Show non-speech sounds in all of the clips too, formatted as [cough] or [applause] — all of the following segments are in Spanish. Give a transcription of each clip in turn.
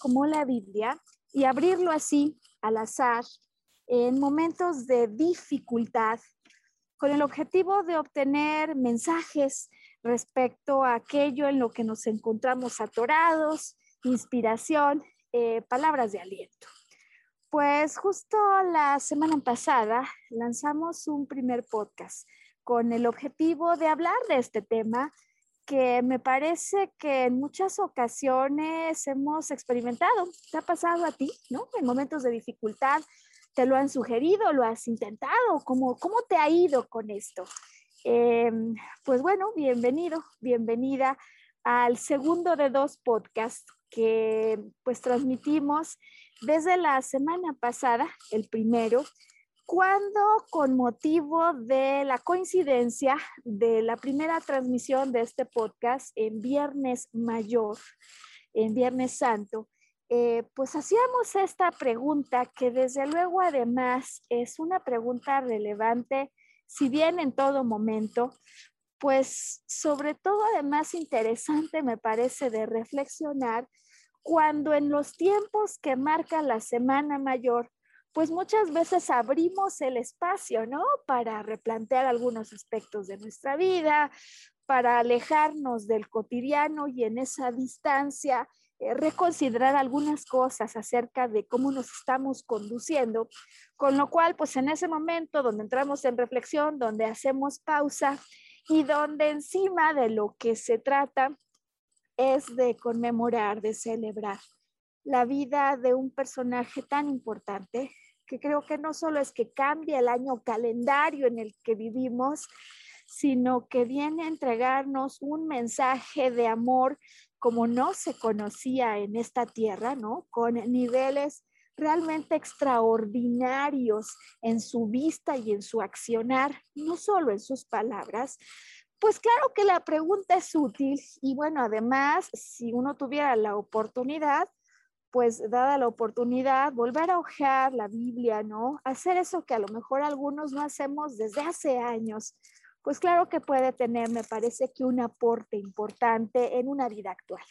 Como la Biblia y abrirlo así, al azar, en momentos de dificultad, con el objetivo de obtener mensajes respecto a aquello en lo que nos encontramos atorados, inspiración, eh, palabras de aliento? Pues justo la semana pasada lanzamos un primer podcast con el objetivo de hablar de este tema que me parece que en muchas ocasiones hemos experimentado. ¿Te ha pasado a ti, no? En momentos de dificultad, ¿te lo han sugerido, lo has intentado? ¿Cómo, cómo te ha ido con esto? Em, pues bueno, bienvenido, bienvenida al segundo de dos podcasts que pues transmitimos desde la semana pasada, el primero, cuando con motivo de la coincidencia de la primera transmisión de este podcast en Viernes Mayor, en Viernes Santo, eh, pues hacíamos esta pregunta que desde luego además es una pregunta relevante, si bien en todo momento, pues sobre todo además interesante me parece de reflexionar cuando en los tiempos que marca la Semana Mayor, pues muchas veces abrimos el espacio, ¿no? Para replantear algunos aspectos de nuestra vida, para alejarnos del cotidiano y en esa distancia eh, reconsiderar algunas cosas acerca de cómo nos estamos conduciendo, con lo cual, pues en ese momento donde entramos en reflexión, donde hacemos pausa y donde encima de lo que se trata es de conmemorar, de celebrar la vida de un personaje tan importante que creo que no solo es que cambie el año calendario en el que vivimos, sino que viene a entregarnos un mensaje de amor como no se conocía en esta tierra, ¿no? Con niveles realmente extraordinarios en su vista y en su accionar, no solo en sus palabras, pues claro que la pregunta es útil y bueno, además, si uno tuviera la oportunidad, pues dada la oportunidad, volver a hojear la Biblia, ¿no? Hacer eso que a lo mejor algunos no hacemos desde hace años, pues claro que puede tener, me parece que un aporte importante en una vida actual.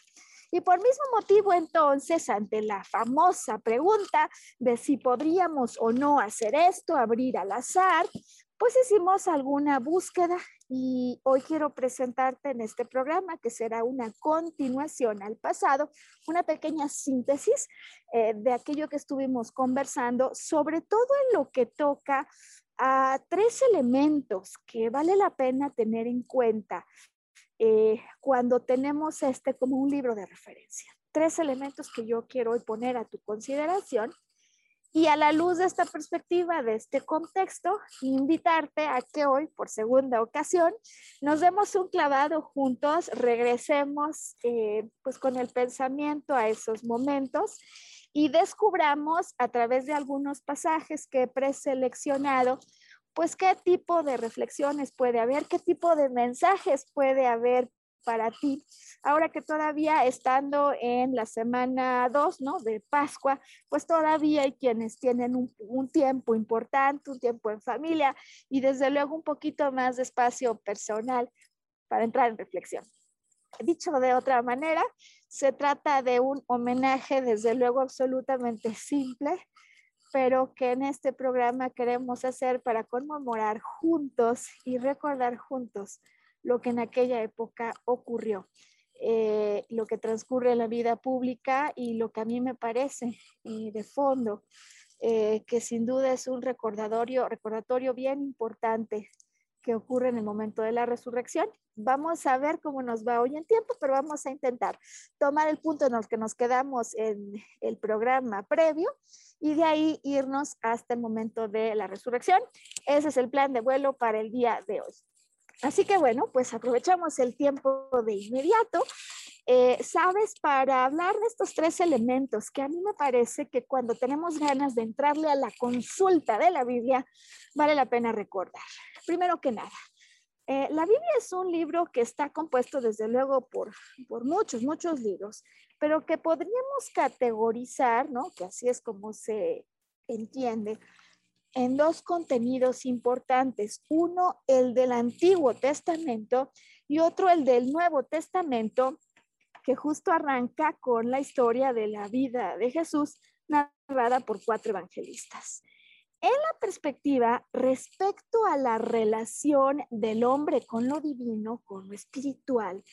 Y por mismo motivo, entonces, ante la famosa pregunta de si podríamos o no hacer esto, abrir al azar, pues hicimos alguna búsqueda y hoy quiero presentarte en este programa que será una continuación al pasado, una pequeña síntesis eh, de aquello que estuvimos conversando, sobre todo en lo que toca a tres elementos que vale la pena tener en cuenta eh, cuando tenemos este como un libro de referencia. Tres elementos que yo quiero hoy poner a tu consideración y a la luz de esta perspectiva, de este contexto, invitarte a que hoy, por segunda ocasión, nos demos un clavado juntos, regresemos eh, pues con el pensamiento a esos momentos y descubramos a través de algunos pasajes que he preseleccionado, pues qué tipo de reflexiones puede haber, qué tipo de mensajes puede haber para ti. Ahora que todavía estando en la semana 2, ¿no? De Pascua, pues todavía hay quienes tienen un, un, tiempo importante, un tiempo en familia y desde luego un poquito más de espacio personal para entrar en reflexión. dicho de otra manera, se trata de un homenaje, desde luego, absolutamente simple, pero que en este programa queremos hacer para conmemorar juntos y recordar juntos lo que en aquella época ocurrió, eh, lo que transcurre en la vida pública y lo que a mí me parece eh, de fondo, eh, que sin duda es un recordatorio, recordatorio bien importante que ocurre en el momento de la resurrección. Vamos a ver cómo nos va hoy en tiempo, pero vamos a intentar tomar el punto en el que nos quedamos en el programa previo y de ahí irnos hasta el momento de la resurrección. Ese es el plan de vuelo para el día de hoy. Así que bueno, pues aprovechamos el tiempo de inmediato. Eh, Sabes, para hablar de estos tres elementos que a mí me parece que cuando tenemos ganas de entrarle a la consulta de la Biblia, vale la pena recordar. Primero que nada, eh, la Biblia es un libro que está compuesto desde luego por, por muchos, muchos libros, pero que podríamos categorizar, ¿no? Que así es como se entiende, en dos contenidos importantes. Uno, el del Antiguo Testamento y otro, el del Nuevo Testamento, que justo arranca con la historia de la vida de Jesús narrada por cuatro evangelistas. En la perspectiva respecto a la relación del hombre con lo divino, con lo espiritual,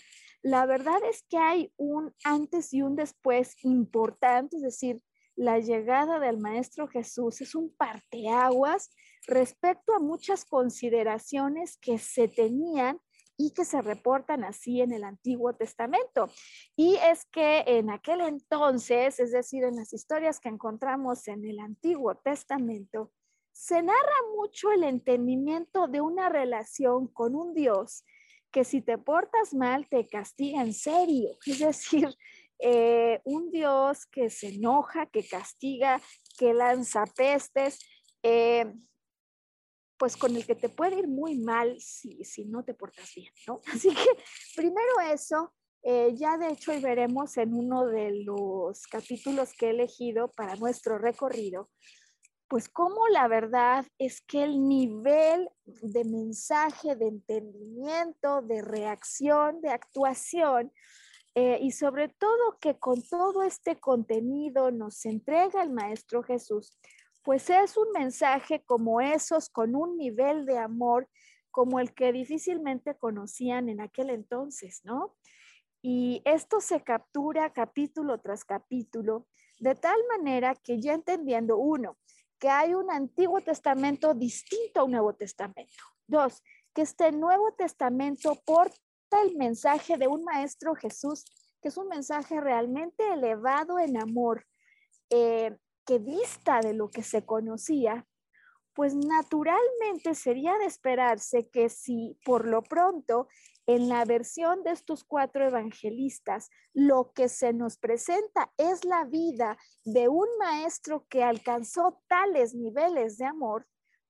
la verdad es que hay un antes y un después importante, es decir, la llegada del Maestro Jesús es un parteaguas respecto a muchas consideraciones que se tenían y que se reportan así en el Antiguo Testamento. Y es que en aquel entonces, es decir, en las historias que encontramos en el Antiguo Testamento, se narra mucho el entendimiento de una relación con un Dios que si te portas mal te castiga en serio. Es decir, eh, un Dios que se enoja, que castiga, que lanza pestes, eh, pues con el que te puede ir muy mal si, si no te portas bien, ¿no? [laughs] Así que primero eso, eh, ya de hecho hoy veremos en uno de los capítulos que he elegido para nuestro recorrido, pues cómo la verdad es que el nivel de mensaje, de entendimiento, de reacción, de actuación, eh, y sobre todo que con todo este contenido nos entrega el Maestro Jesús, pues es un mensaje como esos, con un nivel de amor como el que difícilmente conocían en aquel entonces, ¿no? Y esto se captura capítulo tras capítulo, de tal manera que ya entendiendo, uno, que hay un Antiguo Testamento distinto a un Nuevo Testamento. Dos, que este Nuevo Testamento porta el mensaje de un Maestro Jesús, que es un mensaje realmente elevado en amor, eh, que dista de lo que se conocía, pues naturalmente sería de esperarse que si por lo pronto en la versión de estos cuatro evangelistas lo que se nos presenta es la vida de un maestro que alcanzó tales niveles de amor,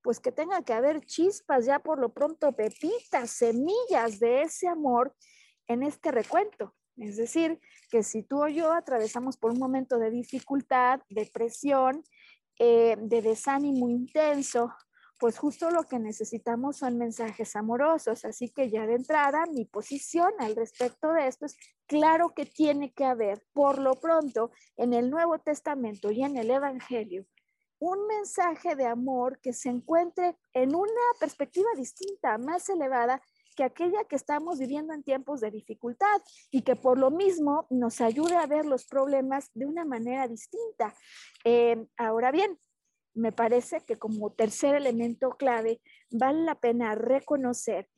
pues que tenga que haber chispas, ya por lo pronto pepitas, semillas de ese amor en este recuento. Es decir, que si tú o yo atravesamos por un momento de dificultad, depresión, eh, de desánimo intenso, pues justo lo que necesitamos son mensajes amorosos. Así que ya de entrada, mi posición al respecto de esto es, claro que tiene que haber, por lo pronto, en el Nuevo Testamento y en el Evangelio, un mensaje de amor que se encuentre en una perspectiva distinta, más elevada que aquella que estamos viviendo en tiempos de dificultad y que por lo mismo nos ayude a ver los problemas de una manera distinta. Eh, ahora bien, me parece que como tercer elemento clave vale la pena reconocer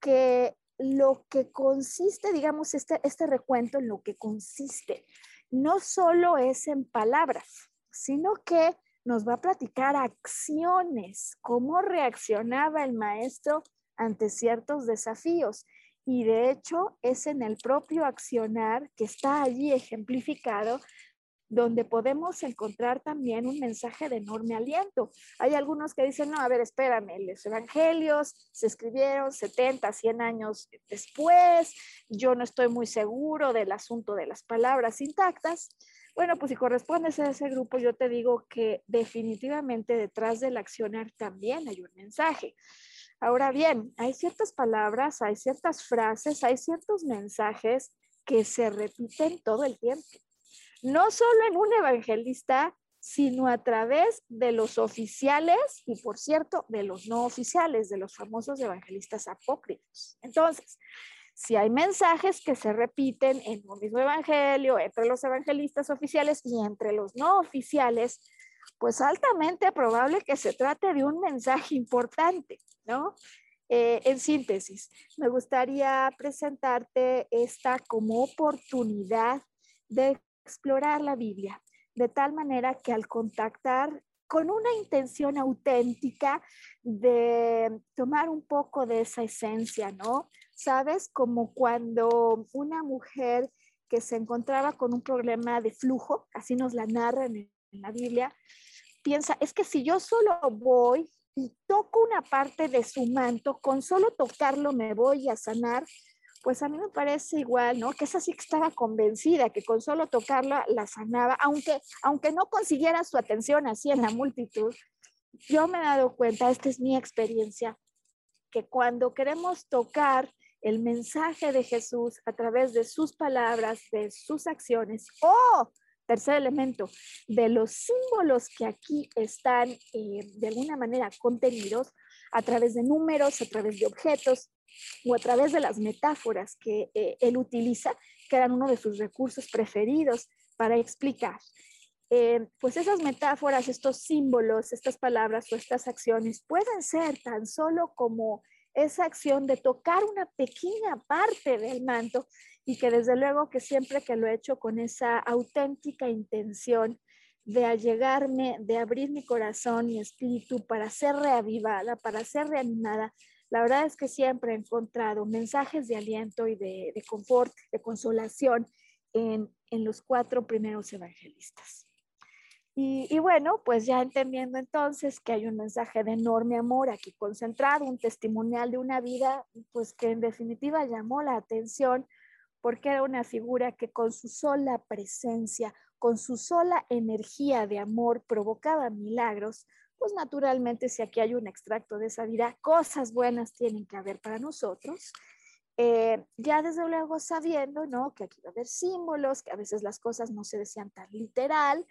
que lo que consiste, digamos, este, este recuento en lo que consiste, no solo es en palabras, sino que nos va a platicar acciones, cómo reaccionaba el maestro ante ciertos desafíos. Y de hecho es en el propio accionar que está allí ejemplificado donde podemos encontrar también un mensaje de enorme aliento. Hay algunos que dicen, no, a ver, espérame, los evangelios se escribieron 70, 100 años después, yo no estoy muy seguro del asunto de las palabras intactas. Bueno, pues si correspondes a ese grupo, yo te digo que definitivamente detrás del accionar también hay un mensaje. Ahora bien, hay ciertas palabras, hay ciertas frases, hay ciertos mensajes que se repiten todo el tiempo. No solo en un evangelista, sino a través de los oficiales y, por cierto, de los no oficiales, de los famosos evangelistas apócrifos. Entonces, si hay mensajes que se repiten en un mismo evangelio, entre los evangelistas oficiales y entre los no oficiales, pues altamente probable que se trate de un mensaje importante, ¿no? Eh, en síntesis, me gustaría presentarte esta como oportunidad de explorar la Biblia, de tal manera que al contactar con una intención auténtica de tomar un poco de esa esencia, ¿no? Sabes, como cuando una mujer que se encontraba con un problema de flujo, así nos la narran en, la Biblia, piensa, es que si yo solo voy y toco una parte de su manto, con solo tocarlo me voy a sanar, pues a mí me parece igual, ¿no? Que esa sí que estaba convencida que con solo tocarla la sanaba, aunque, aunque no consiguiera su atención así en la multitud. Yo me he dado cuenta, esta es mi experiencia, que cuando queremos tocar el mensaje de Jesús a través de sus palabras, de sus acciones, o tercer elemento, de los símbolos que aquí están eh, de alguna manera contenidos a través de números, a través de objetos o a través de las metáforas que eh, él utiliza, que eran uno de sus recursos preferidos para explicar. Eh, pues esas metáforas, estos símbolos, estas palabras o estas acciones pueden ser tan solo como esa acción de tocar una pequeña parte del manto y que desde luego que siempre que lo he hecho con esa auténtica intención de allegarme, de abrir mi corazón y espíritu para ser reavivada, para ser reanimada, la verdad es que siempre he encontrado mensajes de aliento y de, confort, de consolación en, los cuatro primeros evangelistas. Y, y, bueno, pues ya entendiendo entonces que hay un mensaje de enorme amor aquí concentrado, un testimonial de una vida, pues que en definitiva llamó la atención porque era una figura que con su sola presencia, con su sola energía de amor provocaba milagros, pues naturalmente si aquí hay un extracto de esa vida, cosas buenas tienen que haber para nosotros. Eh, ya desde luego sabiendo, ¿no? Que aquí va a haber símbolos, que a veces las cosas no se decían tan literal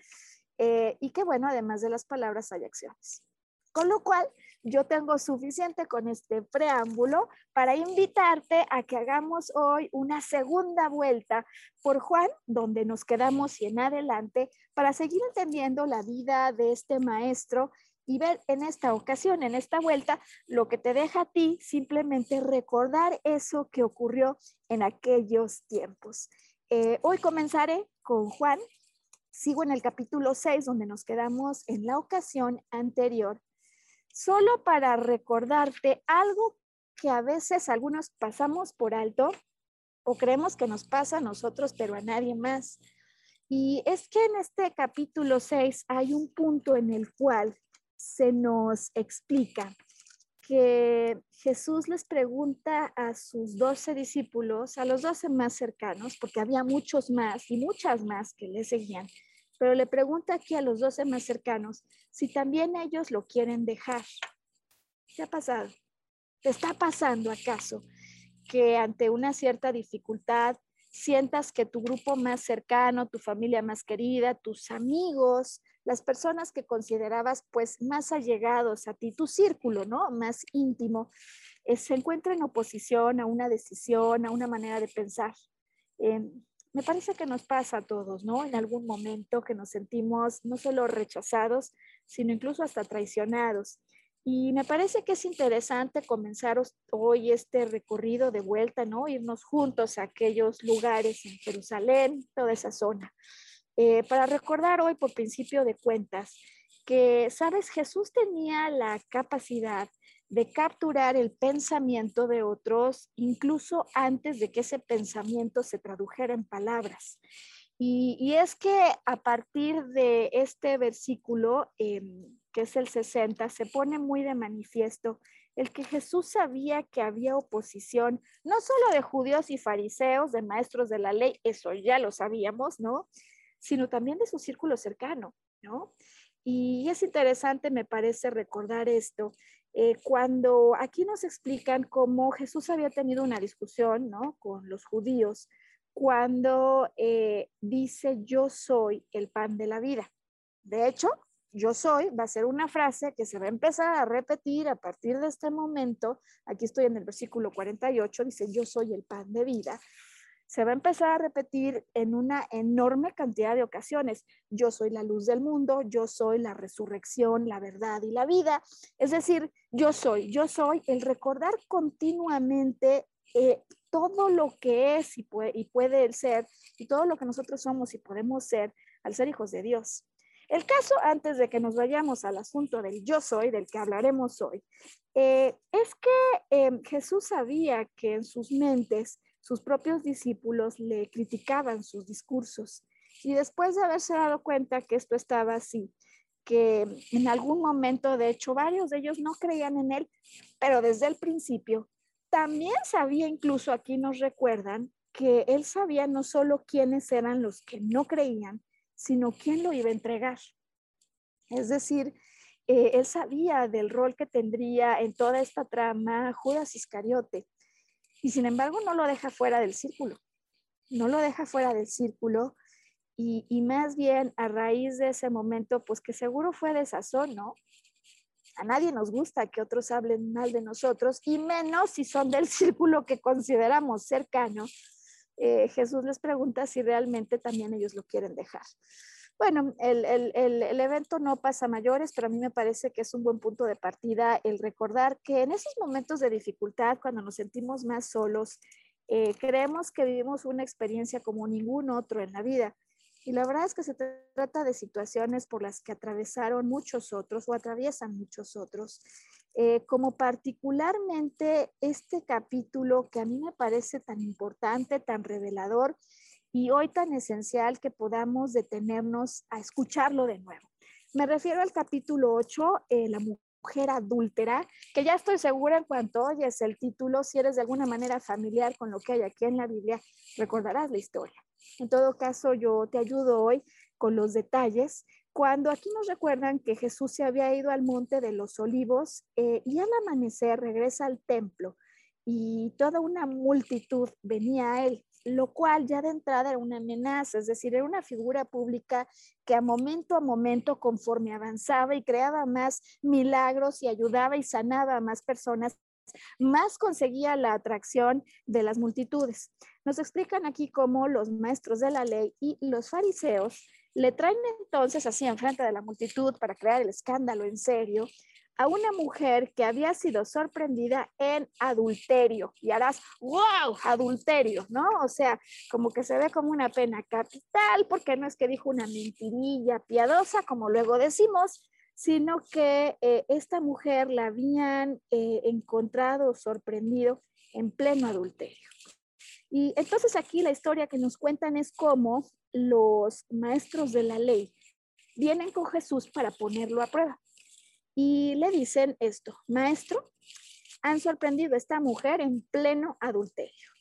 eh, y que bueno, además de las palabras hay acciones. Con lo cual, yo tengo suficiente con este preámbulo para invitarte a que hagamos hoy una segunda vuelta por Juan, donde nos quedamos y en adelante, para seguir entendiendo la vida de este maestro y ver en esta ocasión, en esta vuelta, lo que te deja a ti simplemente recordar eso que ocurrió en aquellos tiempos. Eh, hoy comenzaré con Juan. Sigo en el capítulo 6, donde nos quedamos en la ocasión anterior solo para recordarte algo que a veces algunos pasamos por alto o creemos que nos pasa a nosotros, pero a nadie más. Y es que en este capítulo 6 hay un punto en el cual se nos explica que Jesús les pregunta a sus doce discípulos, a los doce más cercanos, porque había muchos más y muchas más que le seguían, pero le pregunta aquí a los doce más cercanos si también ellos lo quieren dejar. ¿Qué ha pasado? ¿Te está pasando acaso que ante una cierta dificultad sientas que tu grupo más cercano, tu familia más querida, tus amigos, las personas que considerabas pues más allegados a ti, tu círculo, ¿no? Más íntimo, eh, se encuentra en oposición a una decisión, a una manera de pensar. Em, me parece que nos pasa a todos, ¿no? En algún momento que nos sentimos no solo rechazados, sino incluso hasta traicionados. Y me parece que es interesante comenzar hoy este recorrido de vuelta, ¿no? Irnos juntos a aquellos lugares en Jerusalén, toda esa zona, eh, para recordar hoy por principio de cuentas que, sabes, Jesús tenía la capacidad de capturar el pensamiento de otros incluso antes de que ese pensamiento se tradujera en palabras. Y, es que a partir de este versículo, em, que es el 60, se pone muy de manifiesto el que Jesús sabía que había oposición, no solo de judíos y fariseos, de maestros de la ley, eso ya lo sabíamos, ¿no? Sino también de su círculo cercano, ¿no? Y es interesante, me parece, recordar esto, eh, cuando aquí nos explican cómo Jesús había tenido una discusión ¿no? con los judíos cuando eh, dice yo soy el pan de la vida. De hecho, yo soy va a ser una frase que se va a empezar a repetir a partir de este momento. Aquí estoy en el versículo 48, dice yo soy el pan de vida. Se va a empezar a repetir en una enorme cantidad de ocasiones. Yo soy la luz del mundo, yo soy la resurrección, la verdad y la vida. Es decir, yo soy, yo soy el recordar continuamente eh, todo lo que es y puede, y puede ser y todo lo que nosotros somos y podemos ser al ser hijos de Dios. El caso, antes de que nos vayamos al asunto del yo soy, del que hablaremos hoy, eh, es que em, Jesús sabía que en sus mentes sus propios discípulos le criticaban sus discursos. Y después de haberse dado cuenta que esto estaba así, que en algún momento, de hecho, varios de ellos no creían en él, pero desde el principio, también sabía, incluso aquí nos recuerdan, que él sabía no solo quiénes eran los que no creían, sino quién lo iba a entregar. Es decir, eh, él sabía del rol que tendría en toda esta trama Judas Iscariote y sin embargo no lo deja fuera del círculo, no lo deja fuera del círculo y, más bien a raíz de ese momento, pues que seguro fue desazón, ¿no? A nadie nos gusta que otros hablen mal de nosotros y menos si son del [laughs] círculo que consideramos cercano eh, Jesús les pregunta si realmente también ellos lo quieren dejar. Bueno, el, evento no pasa mayores, pero a mí me parece que es un buen punto de partida el recordar que en esos momentos de dificultad, cuando nos sentimos más solos, eh, creemos que vivimos una experiencia como ningún otro en la vida. Y la verdad es que se trata de situaciones por las que atravesaron muchos otros o atraviesan muchos otros. Eh, como particularmente este capítulo que a mí me parece tan importante, tan revelador y hoy tan esencial que podamos detenernos a escucharlo de nuevo. Me refiero al capítulo 8, eh, la mujer adúltera, que ya estoy segura en cuanto oyes el título, si eres de alguna manera familiar con lo que hay aquí en la Biblia, recordarás la historia. En todo caso, yo te ayudo hoy con los detalles cuando aquí nos recuerdan que Jesús se había ido al monte de los olivos eh, y al amanecer regresa al templo y toda una multitud venía a él, lo cual ya de entrada era una amenaza, es decir, era una figura pública que a momento a momento, conforme avanzaba y creaba más milagros y ayudaba y sanaba a más personas, más conseguía la atracción de las multitudes. Nos explican aquí cómo los maestros de la ley y los fariseos le traen entonces así enfrente de la multitud para crear el escándalo en serio a una mujer que había sido sorprendida en adulterio. Y harás, wow, adulterio, ¿no? O sea, como que se ve como una pena capital, porque no es que dijo una mentirilla piadosa, como luego decimos, sino que eh, esta mujer la habían eh, encontrado sorprendido en pleno adulterio. Y entonces aquí la historia que nos cuentan es cómo los maestros de la ley vienen con Jesús para ponerlo a prueba. Y le dicen esto, maestro, han sorprendido a esta mujer en pleno adulterio.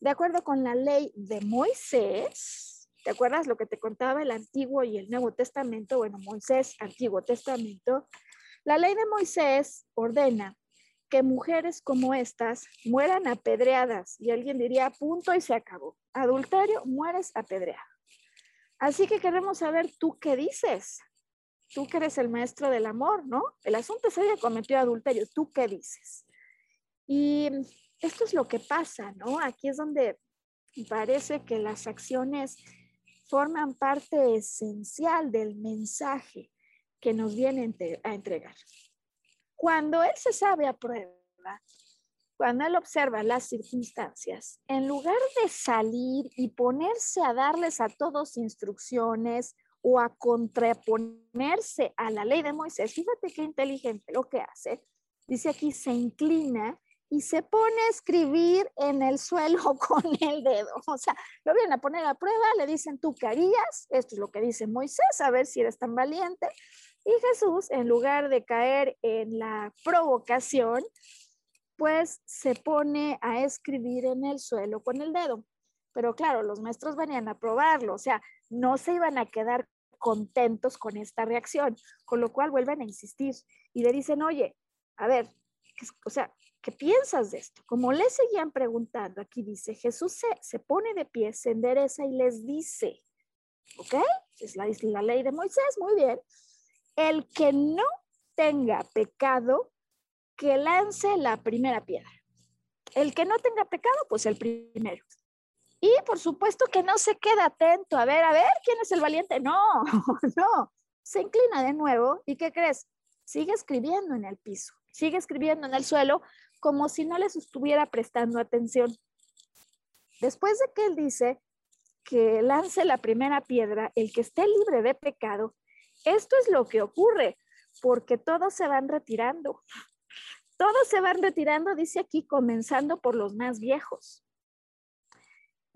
De acuerdo con la ley de Moisés, ¿te acuerdas lo que te contaba el Antiguo y el Nuevo Testamento? Bueno, Moisés, Antiguo Testamento. La ley de Moisés ordena que mujeres como estas mueran apedreadas y alguien diría punto y se acabó. Adulterio, mueres apedreado. Así que queremos saber tú qué dices. Tú que eres el maestro del amor, ¿no? El asunto es ella cometió adulterio. ¿Tú qué dices? Y esto es lo que pasa, ¿no? Aquí es donde parece que las acciones forman parte esencial del mensaje que nos viene a entregar. Cuando él se sabe a prueba, cuando él observa las circunstancias, en lugar de salir y ponerse a darles a todos instrucciones o a contraponerse a la ley de Moisés, fíjate qué inteligente lo que hace. Dice aquí, se inclina y se pone a escribir en el suelo [laughs] con el dedo. O sea, lo vienen a poner a prueba, le dicen, ¿tú qué harías? Esto es lo que dice Moisés, a ver si eres tan valiente. Y Jesús, en lugar de caer en la provocación, pues se pone a escribir en el suelo con el dedo. Pero claro, los maestros venían a probarlo, o sea, no se iban a quedar contentos con esta reacción, con lo cual vuelven a insistir y le dicen, oye, a ver, o sea, ¿qué piensas de esto? Como le seguían preguntando, aquí dice, Jesús se, se pone de pie, se endereza y les dice, ¿ok? Es la, la ley de Moisés, muy bien. El que no tenga pecado, que lance la primera piedra. El que no tenga pecado, pues el primero. Y por supuesto que no se queda atento a ver, a ver, ¿quién es el valiente? No, [laughs] no. Se inclina de nuevo y ¿qué crees? Sigue escribiendo en el piso, sigue escribiendo en el suelo como si no les estuviera prestando atención. Después de que él dice que lance la primera piedra, el que esté libre de pecado, esto es lo que ocurre, porque todos se van retirando. Todos se van retirando, dice aquí, comenzando por los más viejos.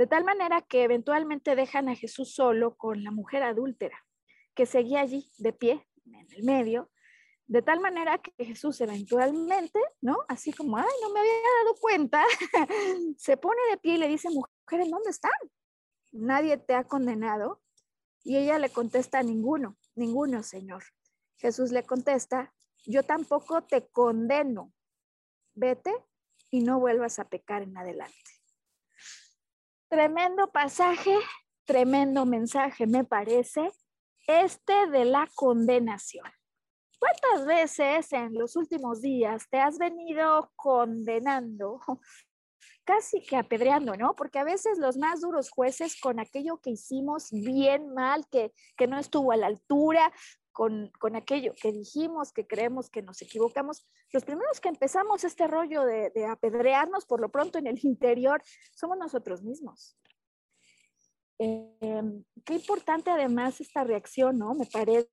De tal manera que eventualmente dejan a Jesús solo con la mujer adúltera, que seguía allí de pie, en el medio, de tal manera que Jesús eventualmente, ¿no? Así como, ay, no me había dado cuenta, [laughs] se pone de pie y le dice, mujer, ¿en dónde están? Nadie te ha condenado. Y ella le contesta, ninguno, ninguno, Señor. Jesús le contesta, yo tampoco te condeno. Vete y no vuelvas a pecar en adelante. Tremendo pasaje, tremendo mensaje, me parece, este de la condenación. ¿Cuántas veces en los últimos días te has venido condenando, [laughs] casi que apedreando, ¿no? Porque a veces los más duros jueces con aquello que hicimos bien mal, que, que no estuvo a la altura, con, aquello que dijimos, que creemos que nos equivocamos, los primeros que empezamos este rollo de, de apedrearnos por lo pronto en el [laughs] interior somos nosotros mismos. Em, qué importante además esta reacción, ¿no? Me parece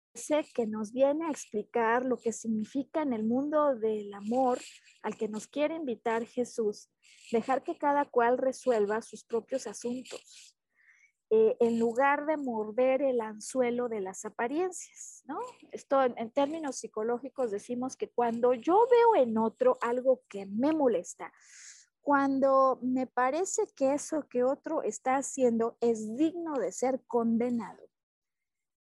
que nos viene a explicar lo que significa en el mundo del amor al que nos quiere invitar Jesús, dejar que cada cual resuelva sus propios asuntos. Eh, en lugar de morder el anzuelo de las apariencias, ¿no? Esto en, términos psicológicos decimos que cuando yo veo en otro algo que me molesta, cuando me parece que eso que otro está haciendo es digno de ser condenado,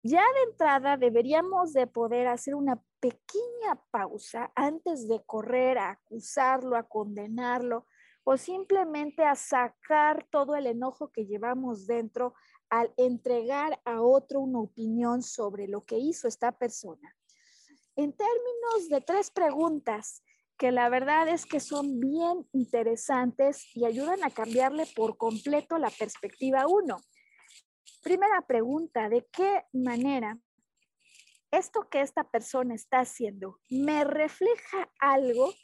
ya de entrada deberíamos de poder hacer una pequeña pausa antes de correr a acusarlo, a condenarlo, o simplemente a sacar todo el enojo que llevamos dentro al entregar a otro una opinión sobre lo que hizo esta persona. En términos de tres preguntas que la verdad es que son bien interesantes y ayudan a cambiarle por completo la perspectiva uno. Primera pregunta, ¿de qué manera esto que esta persona está haciendo me refleja algo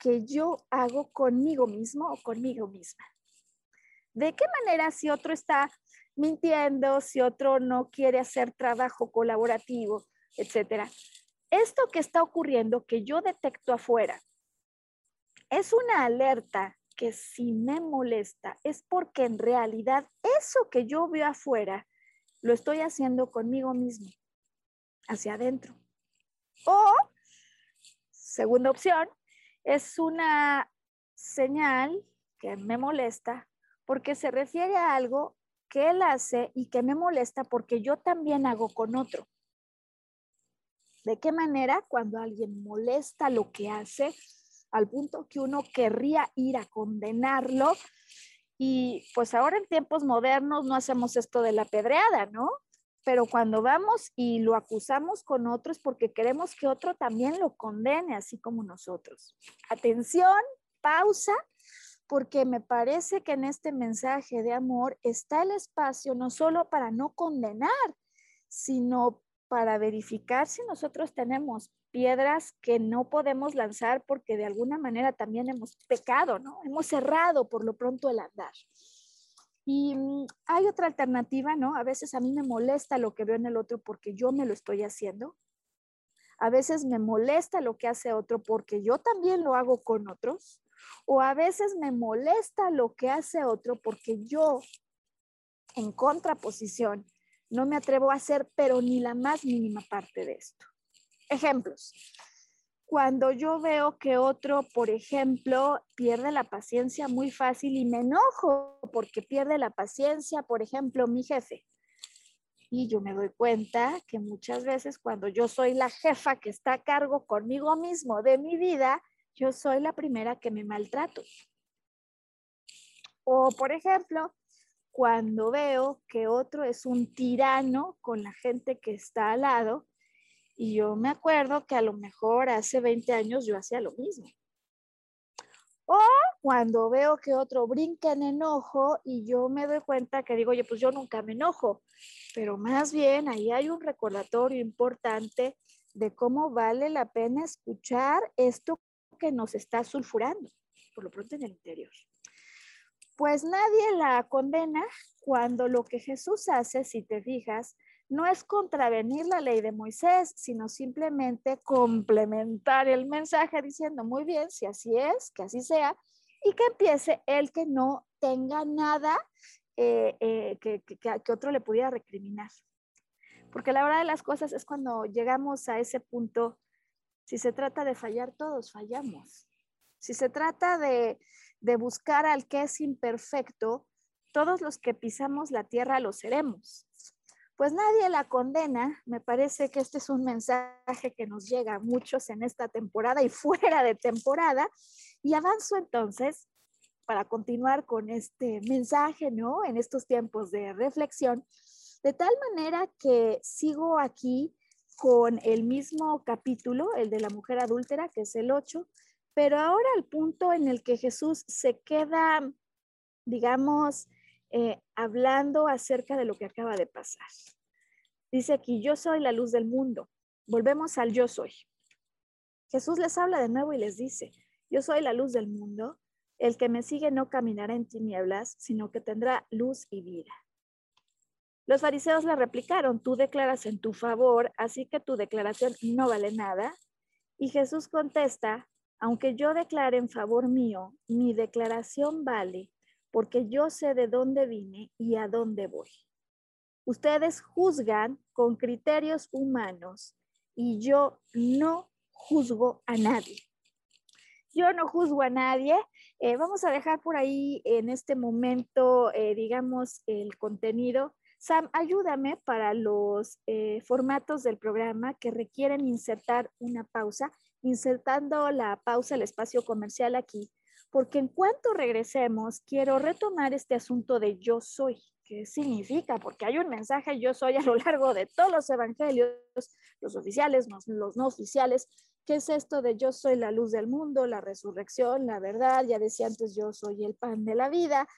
que yo hago conmigo mismo o conmigo misma. ¿De qué manera si otro está mintiendo, si otro no quiere hacer trabajo colaborativo, etcétera? Esto que está ocurriendo, que yo detecto afuera, es una alerta que si me molesta es porque en realidad eso que yo veo afuera lo estoy haciendo conmigo mismo, hacia adentro. O, segunda opción, es una señal que me molesta porque se refiere a algo que él hace y que me molesta porque yo también hago con otro. ¿De qué manera? Cuando alguien molesta lo que hace, al punto que uno querría ir a condenarlo. Y pues ahora en tiempos modernos no hacemos esto de la pedreada, ¿no? Pero cuando vamos y lo acusamos con otros porque queremos que otro también lo condene, así como nosotros. Atención, pausa, porque me parece que en este mensaje de amor está el espacio no solo para no condenar, sino para verificar si nosotros tenemos piedras que no podemos lanzar porque de alguna manera también hemos pecado, ¿no? Hemos cerrado por lo pronto el andar. Y mm, hay otra alternativa, ¿no? A veces a mí me molesta lo que veo en el otro porque yo me lo estoy haciendo. A veces me molesta lo que hace otro porque yo también lo hago con otros. O a veces me molesta lo que hace otro porque yo, en contraposición, no me atrevo a hacer, pero ni la más mínima parte de esto. Ejemplos cuando yo veo que otro, por ejemplo, pierde la paciencia muy fácil y me enojo porque pierde la paciencia, por ejemplo, mi jefe. Y yo me doy cuenta que muchas veces cuando yo soy la jefa que está a cargo conmigo mismo de mi vida, yo soy la primera que me maltrato. O, por ejemplo, cuando veo que otro es un tirano con la gente que está al lado, y yo me acuerdo que a lo mejor hace 20 años yo hacía lo mismo. O cuando veo que otro brinca en enojo y yo me doy cuenta que digo, oye, pues yo nunca me enojo, pero más bien ahí hay un recordatorio importante de cómo vale la pena escuchar esto que nos está sulfurando, por lo pronto en el interior. Pues nadie la condena cuando lo que Jesús hace, si te fijas, no es contravenir la ley de Moisés, sino simplemente complementar el mensaje diciendo, muy bien, si así es, que así sea, y que empiece el que no tenga nada eh, eh, que, que otro le pudiera recriminar. Porque la verdad de las cosas es cuando llegamos a ese punto, si se trata de fallar, todos fallamos. Si se trata de, de buscar al que es imperfecto, todos los que pisamos la tierra lo seremos pues nadie la condena. Me parece que este es un mensaje que nos llega a muchos en esta temporada y [laughs] fuera de temporada. Y avanzo entonces para continuar con este mensaje, ¿no? En estos tiempos de reflexión, de tal manera que sigo aquí con el mismo capítulo, el de la mujer adúltera, que es el 8, pero ahora al punto en el que Jesús se queda, digamos, eh, hablando acerca de lo que acaba de pasar. Dice aquí, yo soy la luz del mundo. Volvemos al yo soy. Jesús les habla de nuevo y les dice, yo soy la luz del mundo. El que me sigue no caminará en tinieblas, sino que tendrá luz y vida. Los fariseos le replicaron, tú declaras en tu favor, así que tu declaración no vale nada. Y Jesús contesta, aunque yo declare en favor mío, mi declaración vale porque yo sé de dónde vine y a dónde voy. Ustedes juzgan con criterios humanos y yo no juzgo a nadie. Yo no juzgo a nadie. Eh, vamos a dejar por ahí en este momento, eh, digamos, el contenido. Sam, ayúdame para los eh, formatos del programa que requieren insertar una pausa, insertando la pausa, el espacio comercial aquí porque en cuanto regresemos, quiero retomar este asunto de yo soy. ¿Qué significa? Porque hay un mensaje yo soy a lo largo de todos los evangelios, los oficiales, los, no oficiales. ¿Qué es esto de yo soy la luz del mundo, la resurrección, la verdad? Ya decía antes, yo soy el pan de la vida.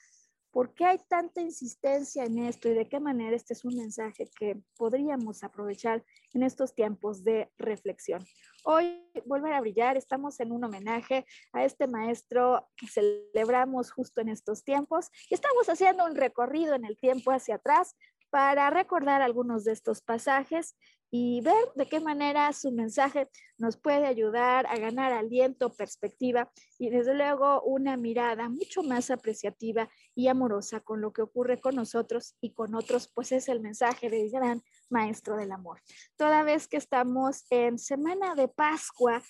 ¿Por qué hay tanta insistencia en esto y de qué manera este es un mensaje que podríamos aprovechar en estos tiempos de reflexión? Hoy, Volver a Brillar, estamos en un homenaje a este maestro que celebramos justo en estos tiempos y estamos haciendo un recorrido en el tiempo hacia atrás para recordar algunos de estos pasajes y ver de qué manera su mensaje nos puede ayudar a ganar aliento, perspectiva y desde luego una mirada mucho más apreciativa y amorosa con lo que ocurre con nosotros y con otros, pues es el mensaje del gran maestro del amor. Toda vez que estamos en semana de Pascua,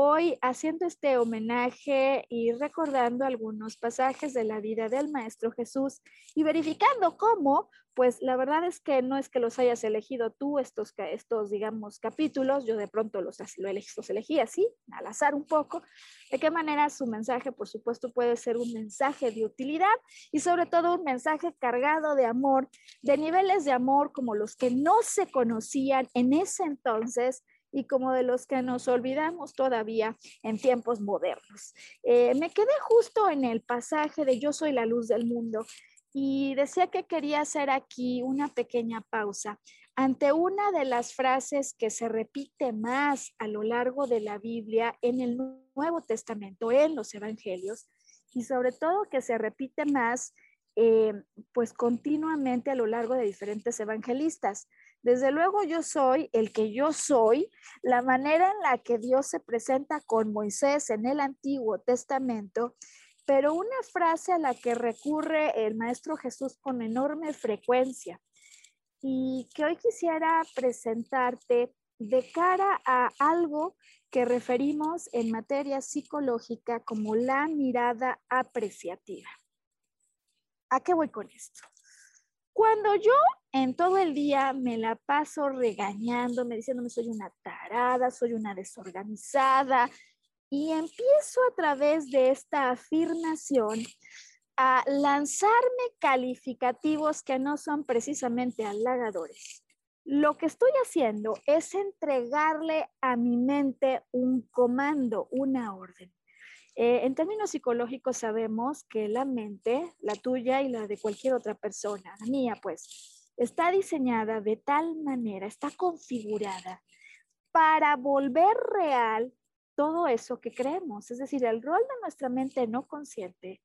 hoy haciendo este homenaje y recordando algunos pasajes de la vida del Maestro Jesús y verificando cómo, pues la verdad es que no es que los hayas elegido tú, estos, estos digamos, capítulos, yo de pronto los, los elegí así, al azar un poco, de qué manera su mensaje, por supuesto, puede ser un mensaje de utilidad y sobre todo un mensaje cargado de amor, de niveles de amor como los que no se conocían en ese entonces y como de los que nos olvidamos todavía en tiempos modernos. Eh, me quedé justo en el pasaje de Yo soy la luz del mundo y decía que quería hacer aquí una pequeña pausa ante una de las frases que se repite más a lo largo de la Biblia en el Nuevo Testamento, en los Evangelios, y sobre todo que se repite más eh, pues continuamente a lo largo de diferentes evangelistas. Desde luego yo soy el que yo soy, la manera en la que Dios se presenta con Moisés en el Antiguo Testamento, pero una frase a la que recurre el Maestro Jesús con enorme frecuencia y que hoy quisiera presentarte de cara a algo que referimos en materia psicológica como la mirada apreciativa. ¿A qué voy con esto? Cuando yo en todo el día me la paso regañándome, diciéndome soy una tarada, soy una desorganizada, y empiezo a través de esta afirmación a lanzarme calificativos que no son precisamente halagadores. Lo que estoy haciendo es entregarle a mi mente un comando, una orden. Eh, en términos psicológicos sabemos que la mente, la tuya y la de cualquier otra persona, la mía pues, está diseñada de tal manera, está configurada para volver real todo eso que creemos. Es decir, el rol de nuestra mente no consciente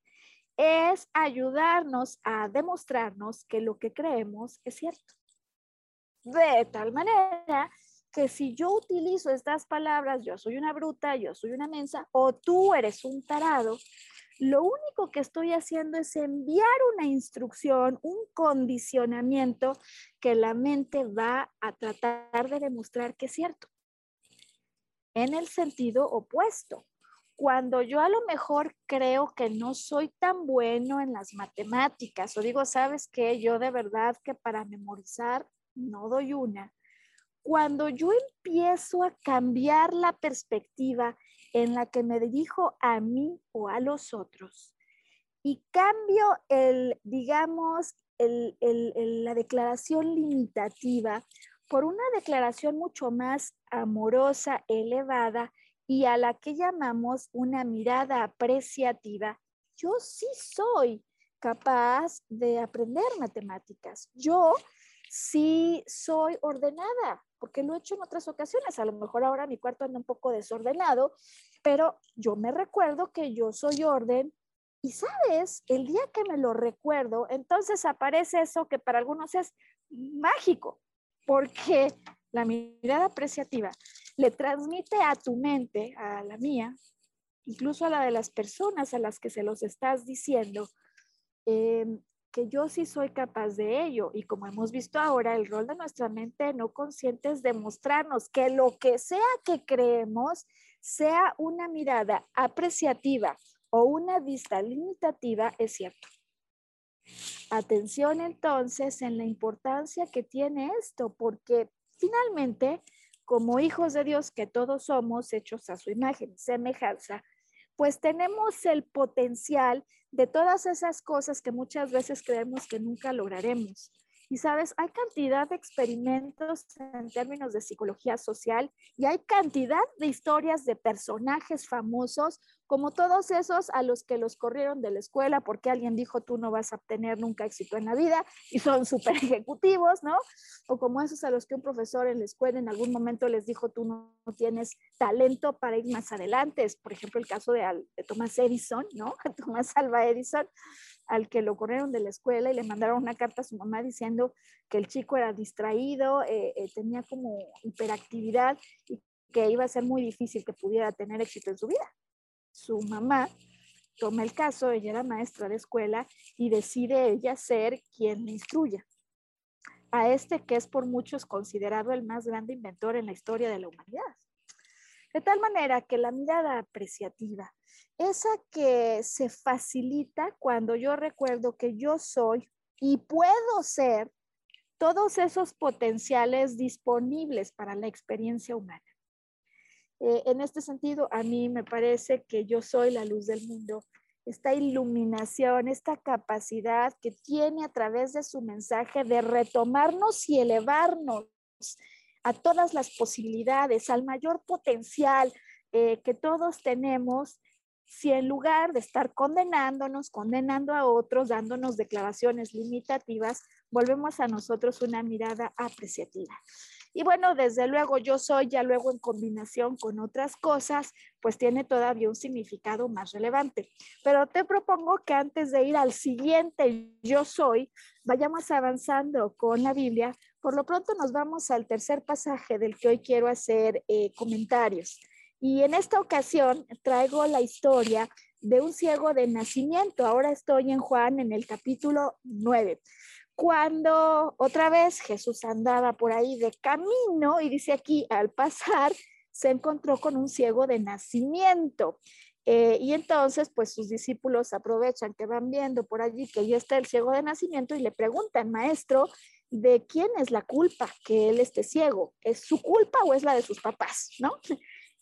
es ayudarnos a demostrarnos que lo que creemos es cierto. De tal manera que si yo utilizo estas palabras, yo soy una bruta, yo soy una mensa, o tú eres un tarado, lo único que estoy haciendo es enviar una instrucción, un condicionamiento que la mente va a tratar de demostrar que es cierto en el sentido opuesto. Cuando yo a lo mejor creo que no soy tan bueno en las matemáticas o digo, sabes qué, yo de verdad que para memorizar no doy una. Cuando yo empiezo a cambiar la perspectiva en la que me dirijo a mí o a los otros y cambio el, digamos, la declaración limitativa por una declaración mucho más amorosa, elevada y a la que llamamos una mirada apreciativa, yo sí soy capaz de aprender matemáticas. Yo sí soy ordenada, porque lo he hecho en otras ocasiones. A lo mejor ahora mi cuarto anda un poco desordenado, pero yo me recuerdo que yo soy orden. Y sabes, el día que me lo recuerdo, entonces aparece eso que para algunos es mágico porque la mirada apreciativa le transmite a tu mente, a la mía, incluso a la de las personas a las que se los estás diciendo, em, que yo sí soy capaz de ello. Y como hemos visto ahora, el rol de nuestra mente no consciente es demostrarnos que lo que sea que creemos, sea una mirada apreciativa o una vista limitativa, es cierto. Atención entonces en la importancia que tiene esto, porque finalmente, como hijos de Dios que todos somos hechos a su imagen y semejanza, pues tenemos el potencial de todas esas cosas que muchas veces creemos que nunca lograremos. Y sabes, hay cantidad de experimentos en términos de psicología social y hay cantidad de historias de personajes famosos como todos esos a los que los corrieron de la escuela porque alguien dijo tú no vas a obtener nunca éxito en la vida y son [laughs] súper ejecutivos, ¿no? O como esos a los que un profesor en la escuela en algún momento les dijo tú no, tienes talento para ir más adelante. Es, por ejemplo, el caso de, de Thomas Edison, ¿no? [laughs] Thomas Alva Edison al que lo corrieron de la escuela y le mandaron una carta a su mamá diciendo que el chico era distraído, eh, eh, tenía como hiperactividad y que iba a ser muy difícil que pudiera tener éxito en su vida. Su mamá toma el caso, ella era maestra de escuela y decide ella ser quien le instruya a este que es por muchos considerado el más grande inventor en la historia de la humanidad. De tal manera que la mirada apreciativa, esa que se facilita cuando yo recuerdo que yo soy y puedo ser todos esos potenciales disponibles para la experiencia humana. Eh, en este sentido, a mí me parece que yo soy la luz del mundo. Esta iluminación, esta capacidad que tiene a través de su mensaje de retomarnos y elevarnos a todas las posibilidades, al mayor potencial eh, que todos tenemos, si en lugar de estar condenándonos, condenando a otros, dándonos declaraciones limitativas, volvemos a nosotros una mirada apreciativa. Y bueno, desde luego yo soy ya luego en combinación con otras cosas, pues tiene todavía un significado más relevante. Pero te propongo que antes de ir al siguiente yo soy, vayamos avanzando con la Biblia. Por lo pronto nos vamos al tercer pasaje del que hoy quiero hacer eh, comentarios. Y en esta ocasión traigo la historia de un ciego de nacimiento. Ahora estoy en Juan en el capítulo 9 cuando otra vez Jesús andaba por ahí de camino y dice aquí, al pasar, se encontró con un ciego de nacimiento. Eh, y entonces, pues sus discípulos aprovechan que van viendo por allí que ya está el ciego de nacimiento y le preguntan, maestro, ¿de quién es la culpa que él esté ciego? ¿Es su culpa o es la de sus papás? ¿No?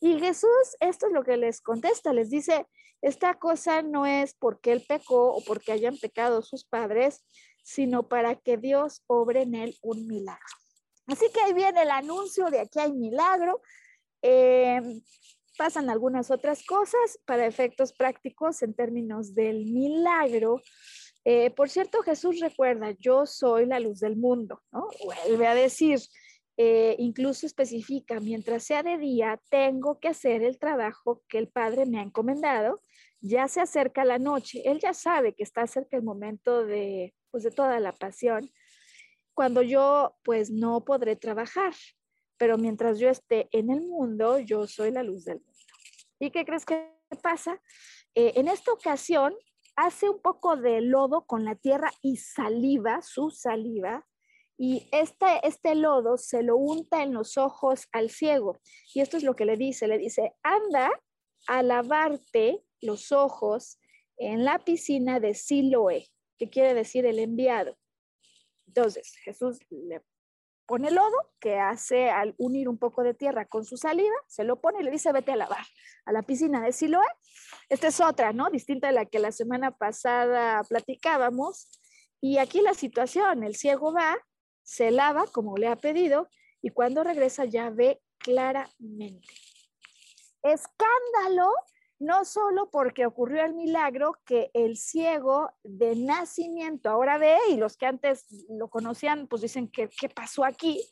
Y Jesús, esto es lo que les contesta, les dice, esta cosa no es porque él pecó o porque hayan pecado sus padres, sino para que Dios obre en él un milagro. Así que ahí viene el anuncio de aquí hay milagro. Em, pasan algunas otras cosas para efectos prácticos en términos del milagro. Eh, por cierto, Jesús recuerda, yo soy la luz del mundo, ¿no? Vuelve a decir, eh, incluso especifica, mientras sea de día, tengo que hacer el trabajo que el Padre me ha encomendado. Ya se acerca la noche, Él ya sabe que está cerca el momento de, pues, de toda la pasión, cuando yo pues no podré trabajar, pero mientras yo esté en el mundo, yo soy la luz del mundo. ¿Y qué crees que pasa? Eh, en esta ocasión, hace un poco de lodo con la tierra y saliva, su saliva, y este, este lodo se lo unta en los ojos al ciego. Y esto es lo que le dice, le dice, anda a lavarte los ojos en la piscina de Siloé, que quiere decir el enviado. Entonces Jesús le pone lodo, que hace al unir un poco de tierra con su saliva, se lo pone y le dice, vete a lavar a la piscina de Siloé. Esta es otra, ¿no? Distinta a la que la semana pasada platicábamos. Y aquí la situación, el ciego va, se lava como le ha pedido y cuando regresa ya ve claramente. Escándalo no solo porque ocurrió el milagro que el ciego de nacimiento ahora ve y los que antes lo conocían pues dicen que qué pasó aquí,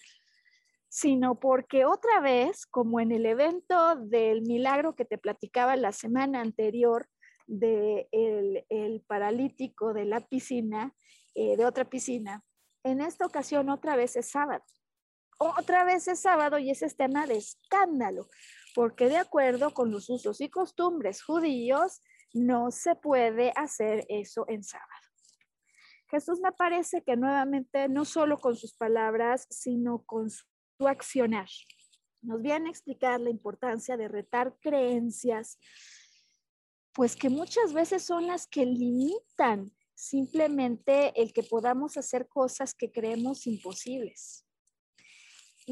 sino porque otra vez, como en el evento del milagro que te platicaba la semana anterior de el, paralítico de la piscina, eh, de otra piscina, en esta ocasión otra vez es sábado. Otra vez es sábado y es tema de escándalo porque de acuerdo con los usos y costumbres judíos, no se puede hacer eso en sábado. Jesús me parece que nuevamente, no solo con sus palabras, sino con su accionar, nos viene a explicar la importancia de retar creencias, pues que muchas veces son las que limitan simplemente el que podamos hacer cosas que creemos imposibles.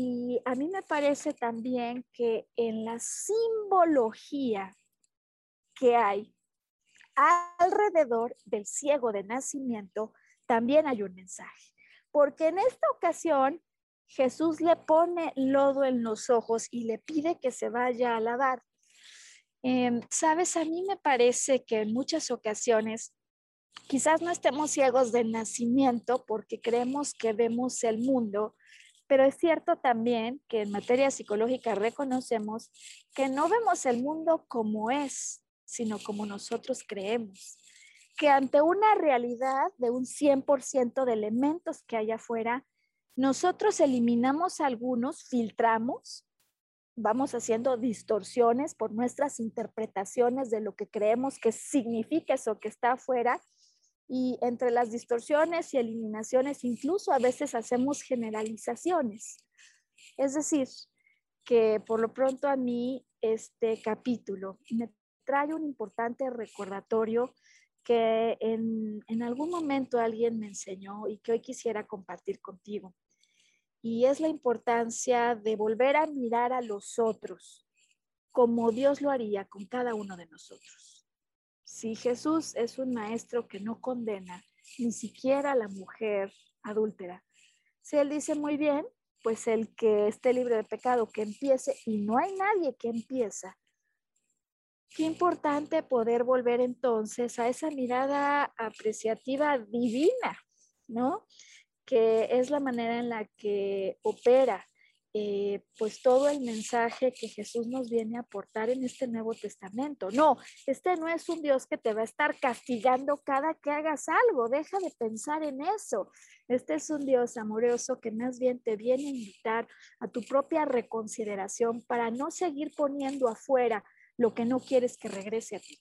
Y a mí me parece también que en la simbología que hay alrededor del ciego de nacimiento, también hay un mensaje. Porque en esta ocasión Jesús le pone lodo en los ojos y le pide que se vaya a lavar. Em, Sabes, a mí me parece que en muchas ocasiones quizás no estemos ciegos de nacimiento porque creemos que vemos el mundo pero es cierto también que en materia psicológica reconocemos que no vemos el mundo como es, sino como nosotros creemos. Que ante una realidad de un 100% de elementos que hay afuera, nosotros eliminamos algunos, filtramos, vamos haciendo distorsiones por nuestras interpretaciones de lo que creemos que significa eso que está afuera y entre las distorsiones y eliminaciones, incluso a veces hacemos generalizaciones. Es decir, que por lo pronto a mí este capítulo me trae un importante recordatorio que en, en algún momento alguien me enseñó y que hoy quisiera compartir contigo. Y es la importancia de volver a mirar a los otros como Dios lo haría con cada uno de nosotros. Si Jesús es un maestro que no condena ni siquiera a la mujer adúltera, si él dice muy bien, pues el que esté libre de pecado, que empiece, y no hay nadie que empieza. Qué importante poder volver entonces a esa mirada apreciativa divina, ¿no? Que es la manera en la que opera eh, pues todo el mensaje que Jesús nos viene a aportar en este Nuevo Testamento. No, este no es un Dios que te va a estar castigando cada que hagas algo, deja de pensar en eso. Este es un Dios amoroso que más bien te viene a invitar a tu propia reconsideración para no seguir poniendo afuera lo que no quieres que regrese a ti.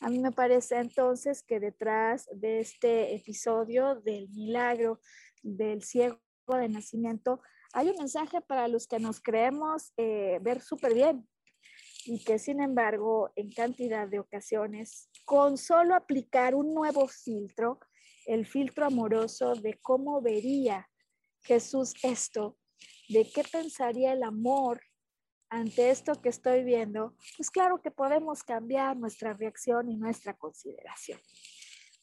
A mí me parece entonces que detrás de este episodio del milagro del ciego de nacimiento hay un mensaje para los que nos creemos eh, ver súper bien y que sin embargo en cantidad de ocasiones, con solo aplicar un nuevo filtro, el filtro amoroso de cómo vería Jesús esto, de qué pensaría el amor ante esto que estoy viendo, pues claro que podemos cambiar nuestra reacción y nuestra consideración.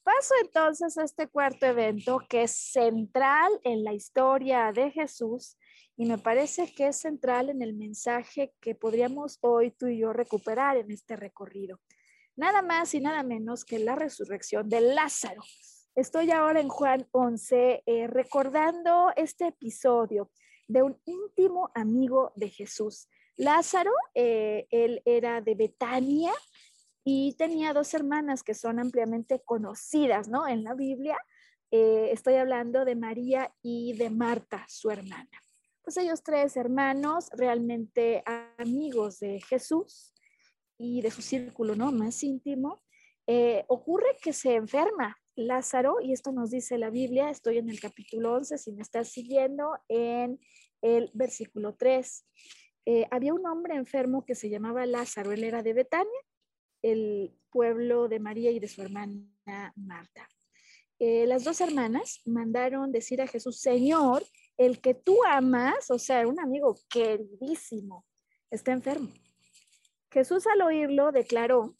Paso entonces a este cuarto evento que es central en la historia de Jesús y me parece que es central en el mensaje que podríamos hoy tú y yo recuperar en este recorrido. Nada más y nada menos que la resurrección de Lázaro. Estoy ahora en Juan 11 eh, recordando este episodio de un íntimo amigo de Jesús. Lázaro, eh, él era de Betania y tenía dos hermanas que son ampliamente conocidas, ¿no? En la Biblia. Eh, estoy hablando de María y de Marta, su hermana. Pues ellos tres hermanos, realmente amigos de Jesús y de su círculo, ¿no? Más íntimo. Eh, ocurre que se enferma Lázaro, y esto nos dice la Biblia, estoy en el capítulo 11, si me estás siguiendo, en el versículo 3. Eh, había un hombre enfermo que se llamaba Lázaro, él era de Betania, el pueblo de María y de su hermana Marta. Eh, las dos hermanas mandaron decir a Jesús, Señor, el que tú amas, o sea, un amigo queridísimo, está enfermo. Jesús al oírlo declaró,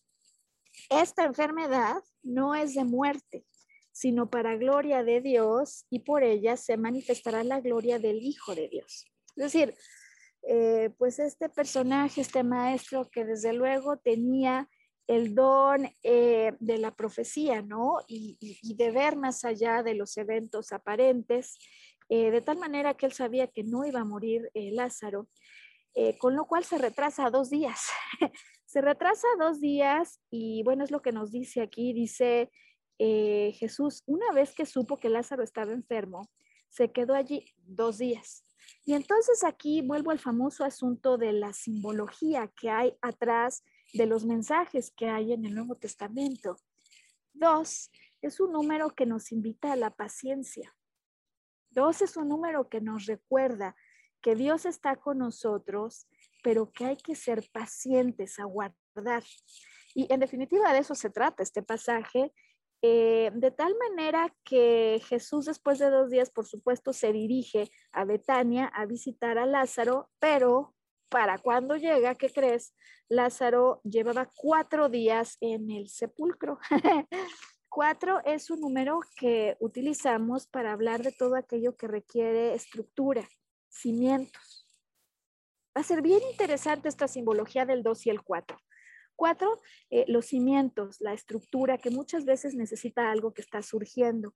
esta enfermedad no es de muerte, sino para gloria de Dios y por ella se manifestará la gloria del Hijo de Dios. Es decir, eh, pues este personaje, este maestro que desde luego tenía el don eh, de la profecía, ¿no? Y, de ver más allá de los eventos aparentes, eh, de tal manera que él sabía que no iba a morir Lázaro, con lo cual se retrasa dos días. [laughs] se retrasa dos días y bueno, es lo que nos dice aquí, dice Jesús, una vez que supo que Lázaro estaba enfermo, se quedó allí dos días. Y entonces aquí vuelvo al famoso asunto de la simbología que hay atrás de los mensajes que hay en el Nuevo Testamento. Dos, es un número que nos invita a la paciencia. Dos es un número que nos recuerda que Dios está con nosotros, pero que hay que ser pacientes, aguardar. Y en definitiva de eso se trata este pasaje eh, de tal manera que Jesús después de dos días, por supuesto, se dirige a Betania a visitar a Lázaro, pero para cuando llega, ¿qué crees? Lázaro llevaba cuatro días en el sepulcro. [laughs] Cuatro es un número que utilizamos para hablar de todo aquello que requiere estructura, cimientos. Va a ser bien interesante esta simbología del dos y el cuatro. Cuatro, eh, los cimientos, la estructura, que muchas veces necesita algo que está surgiendo.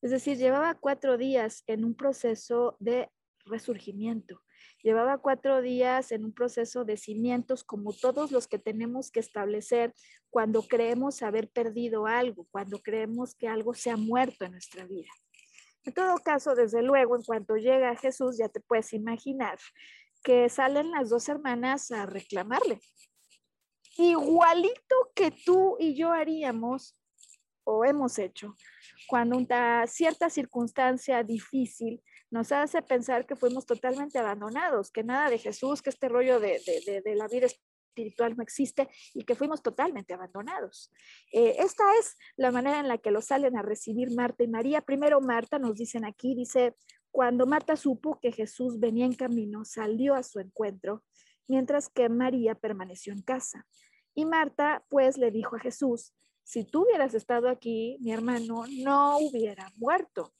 Es decir, llevaba cuatro días en un proceso de resurgimiento. Llevaba cuatro días en un proceso de cimientos como todos los que tenemos que establecer cuando creemos haber perdido algo, cuando creemos que algo se ha muerto en nuestra vida. En todo caso, desde luego, en cuanto llega Jesús, ya te puedes imaginar que salen las dos hermanas a reclamarle igualito que tú y yo haríamos o hemos hecho cuando una cierta circunstancia difícil nos hace pensar que fuimos totalmente abandonados, que nada de Jesús, que este rollo de, la vida espiritual no existe y que fuimos totalmente abandonados. Eh, esta es la manera en la que lo salen a recibir Marta y María. Primero Marta, nos dicen aquí, dice, cuando Marta supo que Jesús venía en camino, salió a su encuentro, mientras que María permaneció en casa. Y Marta pues le dijo a Jesús, si tú hubieras estado aquí, mi hermano no hubiera muerto.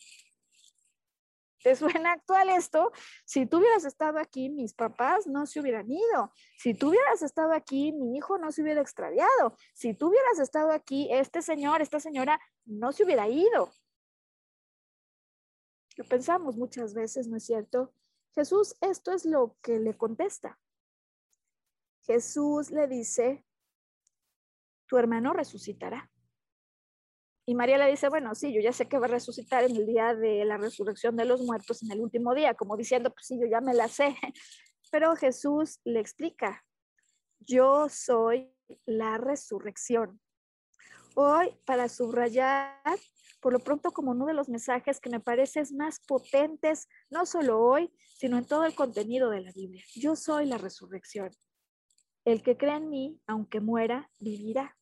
¿Te suena actual esto? Si tú hubieras estado aquí, mis papás no se hubieran ido. Si tú hubieras estado aquí, mi hijo no se hubiera extraviado. Si tú hubieras estado aquí, este señor, esta señora no se hubiera ido. Lo pensamos muchas veces, ¿no es cierto? Jesús, esto es lo que le contesta. Jesús le dice, tu hermano resucitará. Y María le dice, bueno, sí, yo ya sé que va a resucitar en el día de la resurrección de los muertos, en el último día, como diciendo, pues sí, yo ya me la sé. [laughs] Pero Jesús le explica, yo soy la resurrección. Hoy, para subrayar, por lo pronto como uno de los mensajes que me parece más potentes, no solo hoy, sino en todo el contenido de la Biblia. Yo soy la resurrección. El que cree en mí, aunque muera, vivirá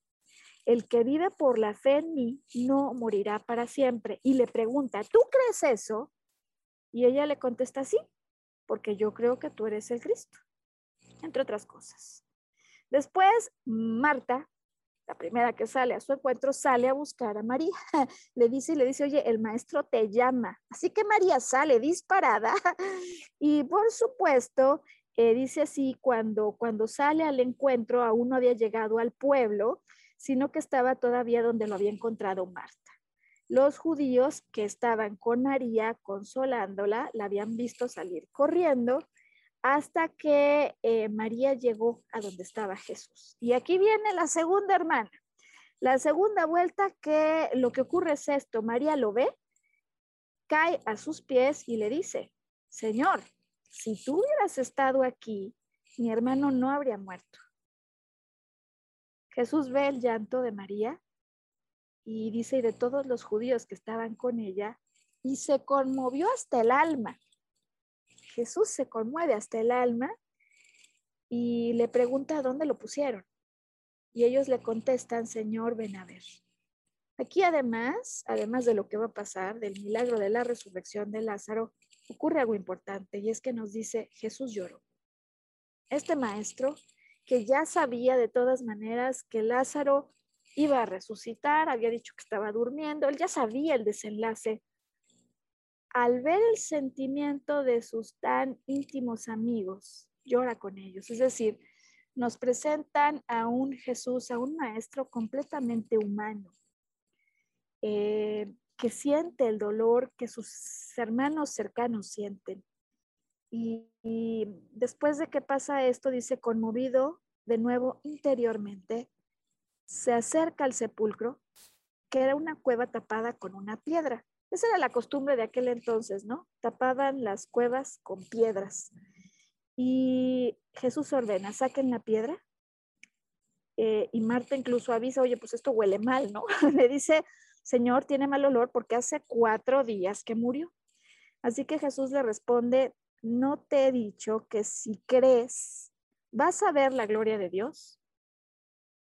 el que vive por la fe en mí no morirá para siempre. Y le pregunta, ¿tú crees eso? Y ella le contesta, sí, porque yo creo que tú eres el Cristo. entre otras cosas. Después, Marta, la primera que sale a su encuentro, sale a buscar a María. [laughs] Le dice y le dice, oye, el maestro te llama. Así que María sale disparada [laughs] y por supuesto, eh, dice así, cuando, cuando sale al encuentro, aún no había llegado al pueblo, sino que estaba todavía donde lo había encontrado Marta. Los judíos que estaban con María consolándola, la habían visto salir corriendo hasta que eh, María llegó a donde estaba Jesús. Y aquí viene la segunda hermana. La segunda vuelta que lo que ocurre es esto, María lo ve, cae a sus pies y le dice, Señor, si tú hubieras estado aquí, mi hermano no habría muerto. Jesús ve el llanto de María y dice, y de todos los judíos que estaban con ella, y se conmovió hasta el alma. Jesús se conmueve hasta el alma y le pregunta dónde lo pusieron. Y ellos le contestan, Señor, ven a ver. Aquí además, además de lo que va a pasar, del milagro de la resurrección de Lázaro, ocurre algo importante y es que nos dice, Jesús lloró. Este maestro, que ya sabía de todas maneras que Lázaro iba a resucitar, había dicho que estaba durmiendo, él ya sabía el desenlace al ver el sentimiento de sus tan íntimos amigos, llora con ellos. Es decir, nos presentan a un Jesús, a un maestro completamente humano, eh, que siente el dolor que sus hermanos cercanos sienten. Y, después de que pasa esto, dice, conmovido de nuevo interiormente, se acerca al sepulcro, que era una cueva tapada con una piedra. Esa era la costumbre de aquel entonces, ¿no? Tapaban las cuevas con piedras. Y Jesús ordena, saquen la piedra. Eh, y Marta incluso avisa, oye, pues esto huele mal, ¿no? [laughs] Le dice, Señor, tiene mal olor porque hace cuatro días que murió. Así que Jesús le responde, no te he dicho que si crees, vas a ver la gloria de Dios.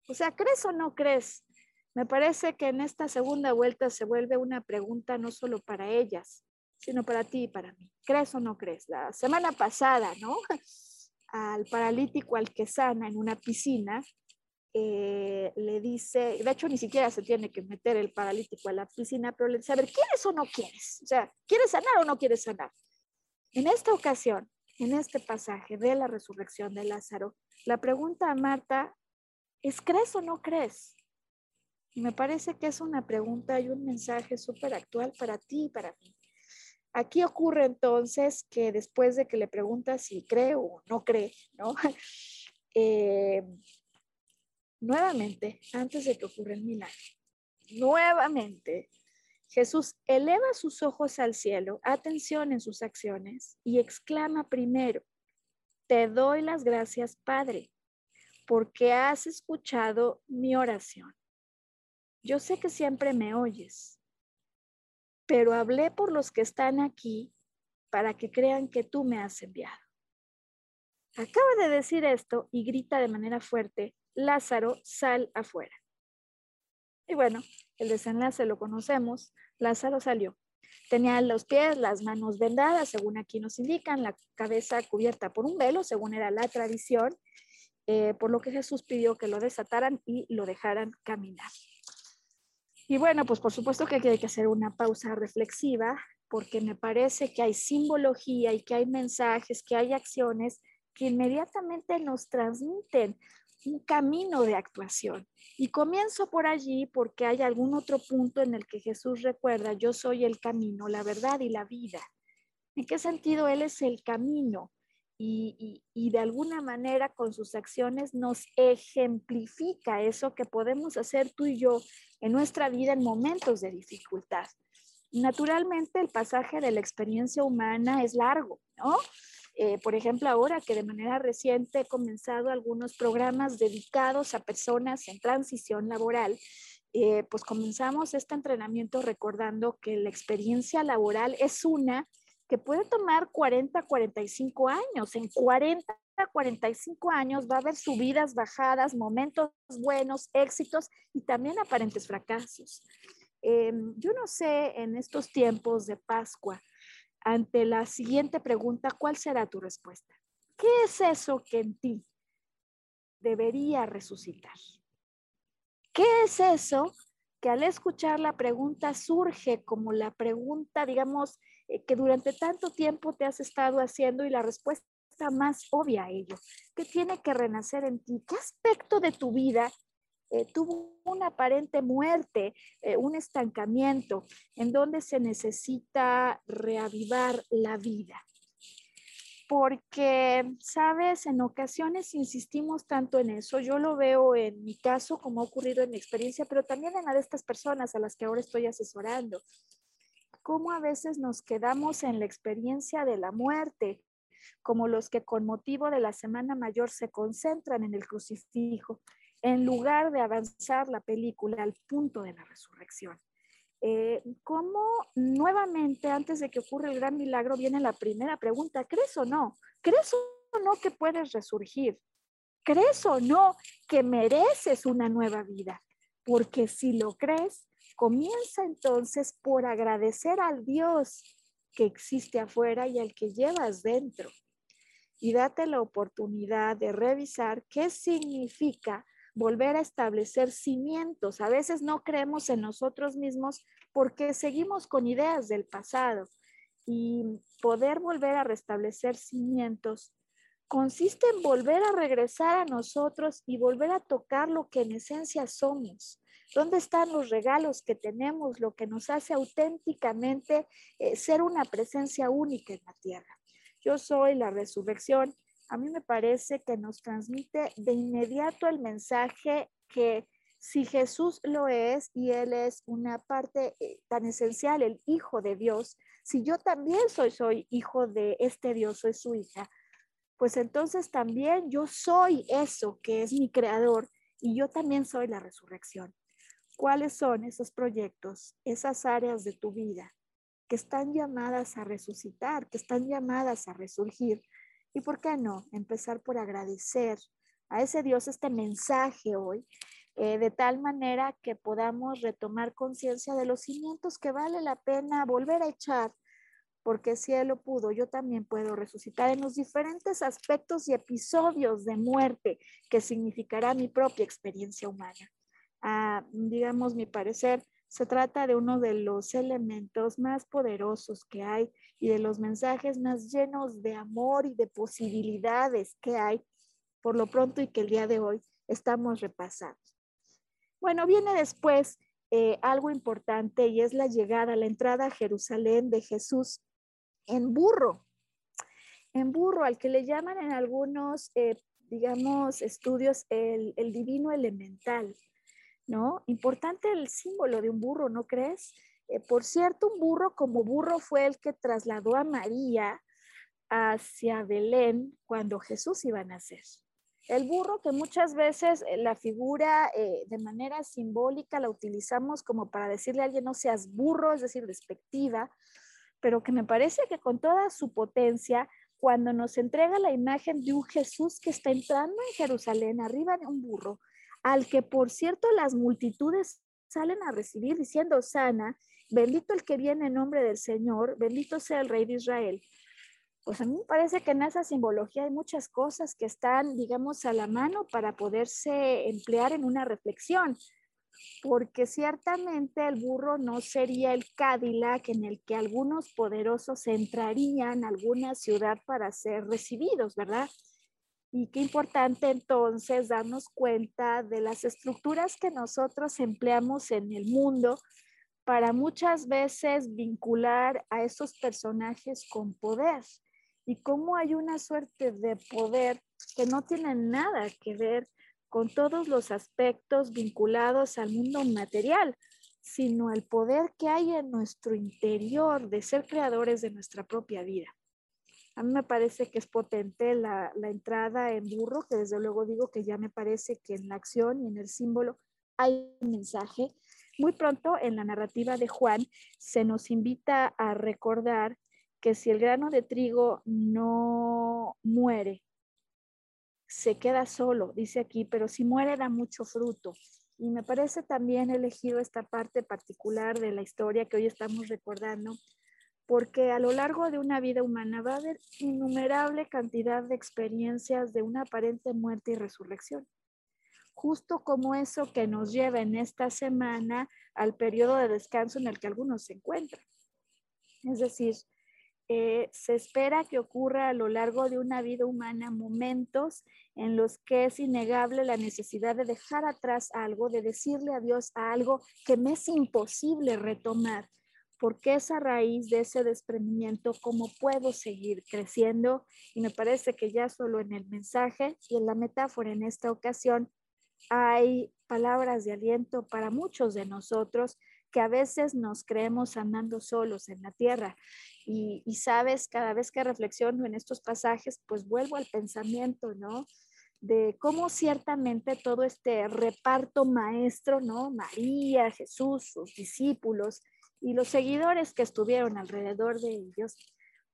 O sea, ¿crees o no crees? Me parece que en esta segunda vuelta se vuelve una pregunta no solo para ellas, sino para ti y para mí. ¿Crees o no crees? La semana pasada, ¿no? [laughs] Al paralítico al que sana en una piscina, eh, le dice, de hecho ni siquiera se tiene que meter el paralítico a la piscina, pero le dice, a ver, ¿quieres o no quieres? O sea, ¿quieres sanar o no quieres sanar? En esta ocasión, en este pasaje de la resurrección de Lázaro, la pregunta a Marta es, ¿crees o no crees? Y me parece que es una pregunta y un mensaje súper actual para ti y para mí. Aquí ocurre entonces que después de que le preguntas si cree o no cree, ¿no? [laughs] Eh, nuevamente, antes de que ocurra el milagro, nuevamente, Jesús eleva sus ojos al cielo, atención en sus acciones, y exclama primero, te doy las gracias, Padre, porque has escuchado mi oración yo sé que siempre me oyes, pero hablé por los que están aquí para que crean que tú me has enviado. Acaba de decir esto y grita de manera fuerte, Lázaro, sal afuera. Y bueno, el desenlace lo conocemos, Lázaro salió. Tenía los pies, las manos vendadas, según aquí nos indican, la cabeza cubierta por un velo, según era la tradición, eh, por lo que Jesús pidió que lo desataran y lo dejaran caminar. Y bueno, pues por supuesto que hay que hacer una pausa reflexiva porque me parece que hay simbología y que hay mensajes, que hay acciones que inmediatamente nos transmiten un camino de actuación. Y comienzo por allí porque hay algún otro punto en el que Jesús recuerda, yo soy el camino, la verdad y la vida. ¿En qué sentido Él es el camino? y, de alguna manera con sus acciones nos ejemplifica eso que podemos hacer tú y yo en nuestra vida en momentos de dificultad. Naturalmente el pasaje de la experiencia humana es largo, ¿no? Eh, por ejemplo, ahora que de manera reciente he comenzado algunos programas dedicados a personas en transición laboral, eh, pues comenzamos este entrenamiento recordando que la experiencia laboral es una que puede tomar 40, 45 años. En 40, 45 años va a haber subidas, bajadas, momentos buenos, éxitos y también aparentes fracasos. Em, yo no sé en estos tiempos de Pascua, ante la siguiente pregunta, ¿cuál será tu respuesta? ¿qué es eso que en ti debería resucitar? ¿Qué es eso que al escuchar la pregunta surge como la pregunta, digamos, eh, que durante tanto tiempo te has estado haciendo y la respuesta más obvia a ello? ¿Qué tiene que renacer en ti? ¿Qué aspecto de tu vida eh, tuvo una aparente muerte, eh, un estancamiento, en donde se necesita reavivar la vida. Porque, sabes, en ocasiones insistimos tanto en eso. Yo lo veo en mi caso, como ha ocurrido en mi experiencia, pero también en la de estas personas a las que ahora estoy asesorando. Cómo a veces nos quedamos en la experiencia de la muerte, como los que con motivo de la Semana Mayor se concentran en el crucifijo en lugar de avanzar la película al punto de la resurrección. Eh, ¿Cómo nuevamente, antes de que ocurra el gran milagro, viene la primera pregunta? ¿Crees o no? ¿Crees o no que puedes resurgir? ¿Crees o no que mereces una nueva vida? Porque si lo crees, comienza entonces por agradecer al Dios que existe afuera y al que llevas dentro. Y date la oportunidad de revisar qué significa volver a establecer cimientos. A veces no creemos en nosotros mismos porque seguimos con ideas del pasado y poder volver a restablecer cimientos consiste en volver a regresar a nosotros y volver a tocar lo que en esencia somos. ¿Dónde están los regalos que tenemos, lo que nos hace auténticamente eh, ser una presencia única en la tierra? Yo soy la resurrección a mí me parece que nos transmite de inmediato el mensaje que si Jesús lo es y Él es una parte eh, tan esencial, el Hijo de Dios, si yo también soy, soy hijo de este Dios, soy su hija, pues entonces también yo soy eso que es mi creador y yo también soy la resurrección. ¿Cuáles son esos proyectos, esas áreas de tu vida que están llamadas a resucitar, que están llamadas a resurgir? Y por qué no empezar por agradecer a ese Dios este mensaje hoy, eh, de tal manera que podamos retomar conciencia de los cimientos que vale la pena volver a echar, porque si Él lo pudo, yo también puedo resucitar en los diferentes aspectos y episodios de muerte que significará mi propia experiencia humana. Ah, digamos, mi parecer, se trata de uno de los elementos más poderosos que hay y de los mensajes más llenos de amor y de posibilidades que hay por lo pronto y que el día de hoy estamos repasando. Bueno, viene después eh, algo importante y es la llegada, la entrada a Jerusalén de Jesús en burro, en burro, al que le llaman en algunos, eh, digamos, estudios el divino elemental. ¿No? Importante el símbolo de un burro, ¿no crees? Eh, por cierto, un burro como burro fue el que trasladó a María hacia Belén cuando Jesús iba a nacer. El burro que muchas veces eh, la figura eh, de manera simbólica la utilizamos como para decirle a alguien no seas burro, es decir, despectiva, pero que me parece que con toda su potencia, cuando nos entrega la imagen de un Jesús que está entrando en Jerusalén arriba de un burro, al que por cierto las multitudes salen a recibir diciendo, sana, bendito el que viene en nombre del Señor, bendito sea el Rey de Israel. Pues a mí me parece que en esa simbología hay muchas cosas que están, digamos, a la mano para poderse emplear en una reflexión, porque ciertamente el burro no sería el Cadillac en el que algunos poderosos entrarían a alguna ciudad para ser recibidos, ¿verdad? Y qué importante entonces darnos cuenta de las estructuras que nosotros empleamos en el mundo para muchas veces vincular a esos personajes con poder y cómo hay una suerte de poder que no tiene nada que ver con todos los aspectos vinculados al mundo material, sino el poder que hay en nuestro interior de ser creadores de nuestra propia vida. A mí me parece que es potente la, entrada en burro, que desde luego digo que ya me parece que en la acción y en el símbolo hay un mensaje. Muy pronto en la narrativa de Juan se nos invita a recordar que si el grano de trigo no muere, se queda solo, dice aquí, pero si muere da mucho fruto. Y me parece también elegido esta parte particular de la historia que hoy estamos recordando porque a lo largo de una vida humana va a haber innumerable cantidad de experiencias de una aparente muerte y resurrección. Justo como eso que nos lleva en esta semana al periodo de descanso en el que algunos se encuentran. Es decir, eh, se espera que ocurra a lo largo de una vida humana momentos en los que es innegable la necesidad de dejar atrás algo, de decirle adiós a algo que me es imposible retomar, porque es a raíz de ese desprendimiento cómo puedo seguir creciendo. Y me parece que ya solo en el mensaje y en la metáfora en esta ocasión hay palabras de aliento para muchos de nosotros que a veces nos creemos andando solos en la tierra. Y, sabes, cada vez que reflexiono en estos pasajes, pues vuelvo al pensamiento, ¿no? de cómo ciertamente todo este reparto maestro, ¿no? María, Jesús, sus discípulos y los seguidores que estuvieron alrededor de ellos,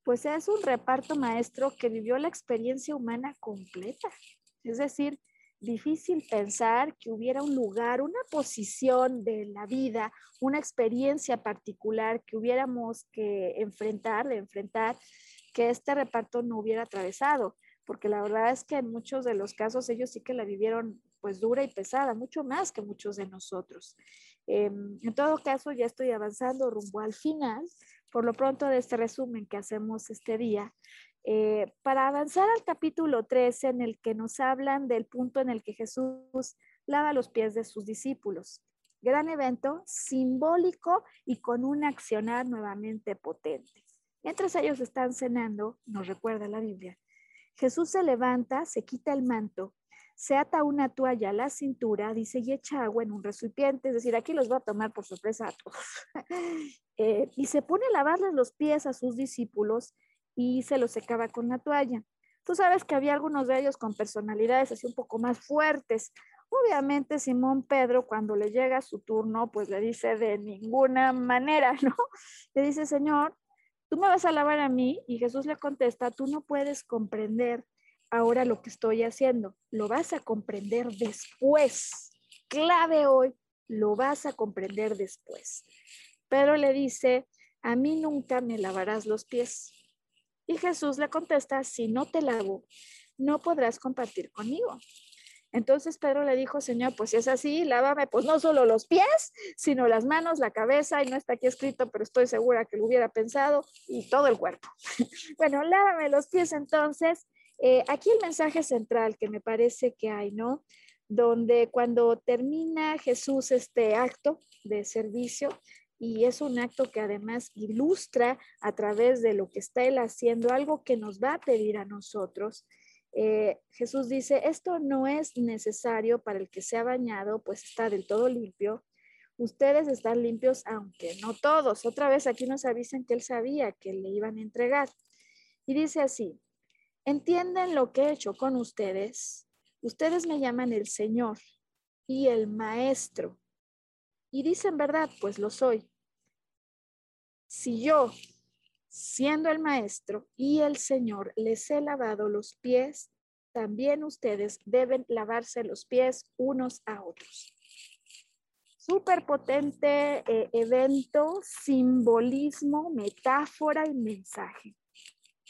pues es un reparto maestro que vivió la experiencia humana completa. Es decir, difícil pensar que hubiera un lugar, una posición de la vida, una experiencia particular que hubiéramos que enfrentar, de enfrentar, que este reparto no hubiera atravesado, porque la verdad es que en muchos de los casos ellos sí que la vivieron pues dura y pesada, mucho más que muchos de nosotros. Em, en todo caso, ya estoy avanzando rumbo al final, por lo pronto de este resumen que hacemos este día. Eh, para avanzar al capítulo 13 en el que nos hablan del punto en el que Jesús lava los pies de sus discípulos. Gran evento simbólico y con un accionar nuevamente potente. Mientras ellos están cenando, nos recuerda la Biblia, Jesús se levanta, se quita el manto, se ata una toalla a la cintura, dice, y echa agua en un recipiente, es decir, aquí los va a tomar por sorpresa a todos. [laughs] Eh, y se pone a lavarles los pies a sus discípulos y se lo secaba con la toalla. Tú sabes que había algunos de ellos con personalidades así un poco más fuertes. Obviamente Simón Pedro cuando le llega su turno, pues le dice de ninguna manera, [laughs] ¿no? Le dice, Señor, tú me vas a lavar a mí y Jesús le contesta, tú no puedes comprender ahora lo que estoy haciendo, lo vas a comprender después. Clave hoy, lo vas a comprender después. Pedro le dice, a mí nunca me lavarás los pies. Y Jesús le contesta, si no te lavo, no podrás compartir conmigo. Entonces Pedro le dijo, Señor, pues si es así, lávame pues no solo los pies, sino las manos, la cabeza, y no está aquí escrito, pero estoy segura que lo hubiera pensado, y todo el cuerpo. [laughs] bueno, lávame los pies entonces. Eh, aquí el mensaje central que me parece que hay, ¿no? Donde cuando termina Jesús este acto de servicio, y es un acto que además ilustra a través de lo que está él haciendo algo que nos va a pedir a nosotros. Eh, Jesús dice, esto no es necesario para el que se ha bañado, pues está del todo limpio. Ustedes están limpios, aunque no todos. Otra vez aquí nos avisan que él sabía que le iban a entregar. Y dice así, ¿entienden lo que he hecho con ustedes? Ustedes me llaman el Señor y el Maestro. Y dicen verdad, pues lo soy. Si yo, siendo el maestro y el Señor, les he lavado los pies, también ustedes deben lavarse los pies unos a otros. Súper potente eh, evento, simbolismo, metáfora y mensaje.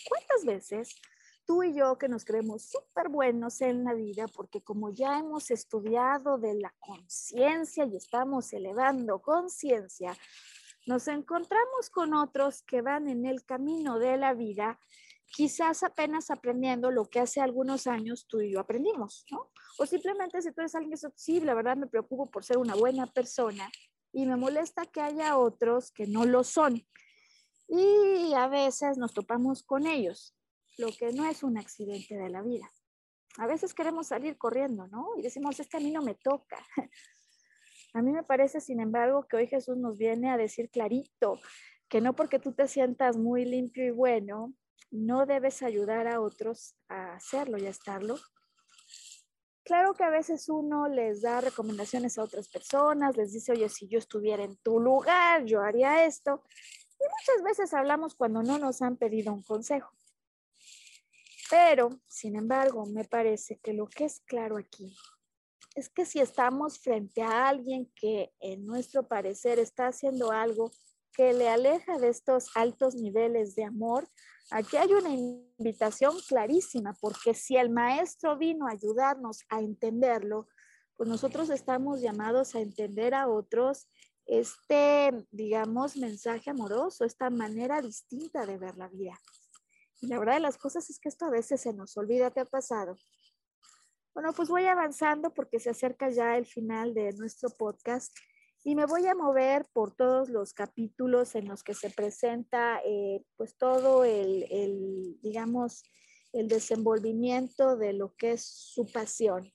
¿Cuántas veces tú y yo que nos creemos súper buenos en la vida, porque como ya hemos estudiado de la conciencia y estamos elevando conciencia, nos encontramos con otros que van en el camino de la vida, quizás apenas aprendiendo lo que hace algunos años tú y yo aprendimos, ¿no? O simplemente si tú eres alguien que sí, la verdad me preocupo por ser una buena persona y me molesta que haya otros que no lo son. Y a veces nos topamos con ellos, lo que no es un accidente de la vida. A veces queremos salir corriendo, ¿no? Y decimos, este a no me toca. [laughs] A mí me parece, sin embargo, que hoy Jesús nos viene a decir clarito que no porque tú te sientas muy limpio y bueno, no debes ayudar a otros a hacerlo y a estarlo. Claro que a veces uno les da recomendaciones a otras personas, les dice, oye, si yo estuviera en tu lugar, yo haría esto. Y muchas veces hablamos cuando no nos han pedido un consejo. Pero, sin embargo, me parece que lo que es claro aquí es que si estamos frente a alguien que en nuestro parecer está haciendo algo que le aleja de estos altos niveles de amor, aquí hay una invitación clarísima, porque si el maestro vino a ayudarnos a entenderlo, pues nosotros estamos llamados a entender a otros este, digamos, mensaje amoroso, esta manera distinta de ver la vida. La verdad de las cosas es que esto a veces se nos olvida, ¿te ha pasado? Bueno, pues voy avanzando porque se acerca ya el final de nuestro podcast y me voy a mover por todos los capítulos en los que se presenta eh, pues todo el, el, digamos, el desenvolvimiento de lo que es su pasión.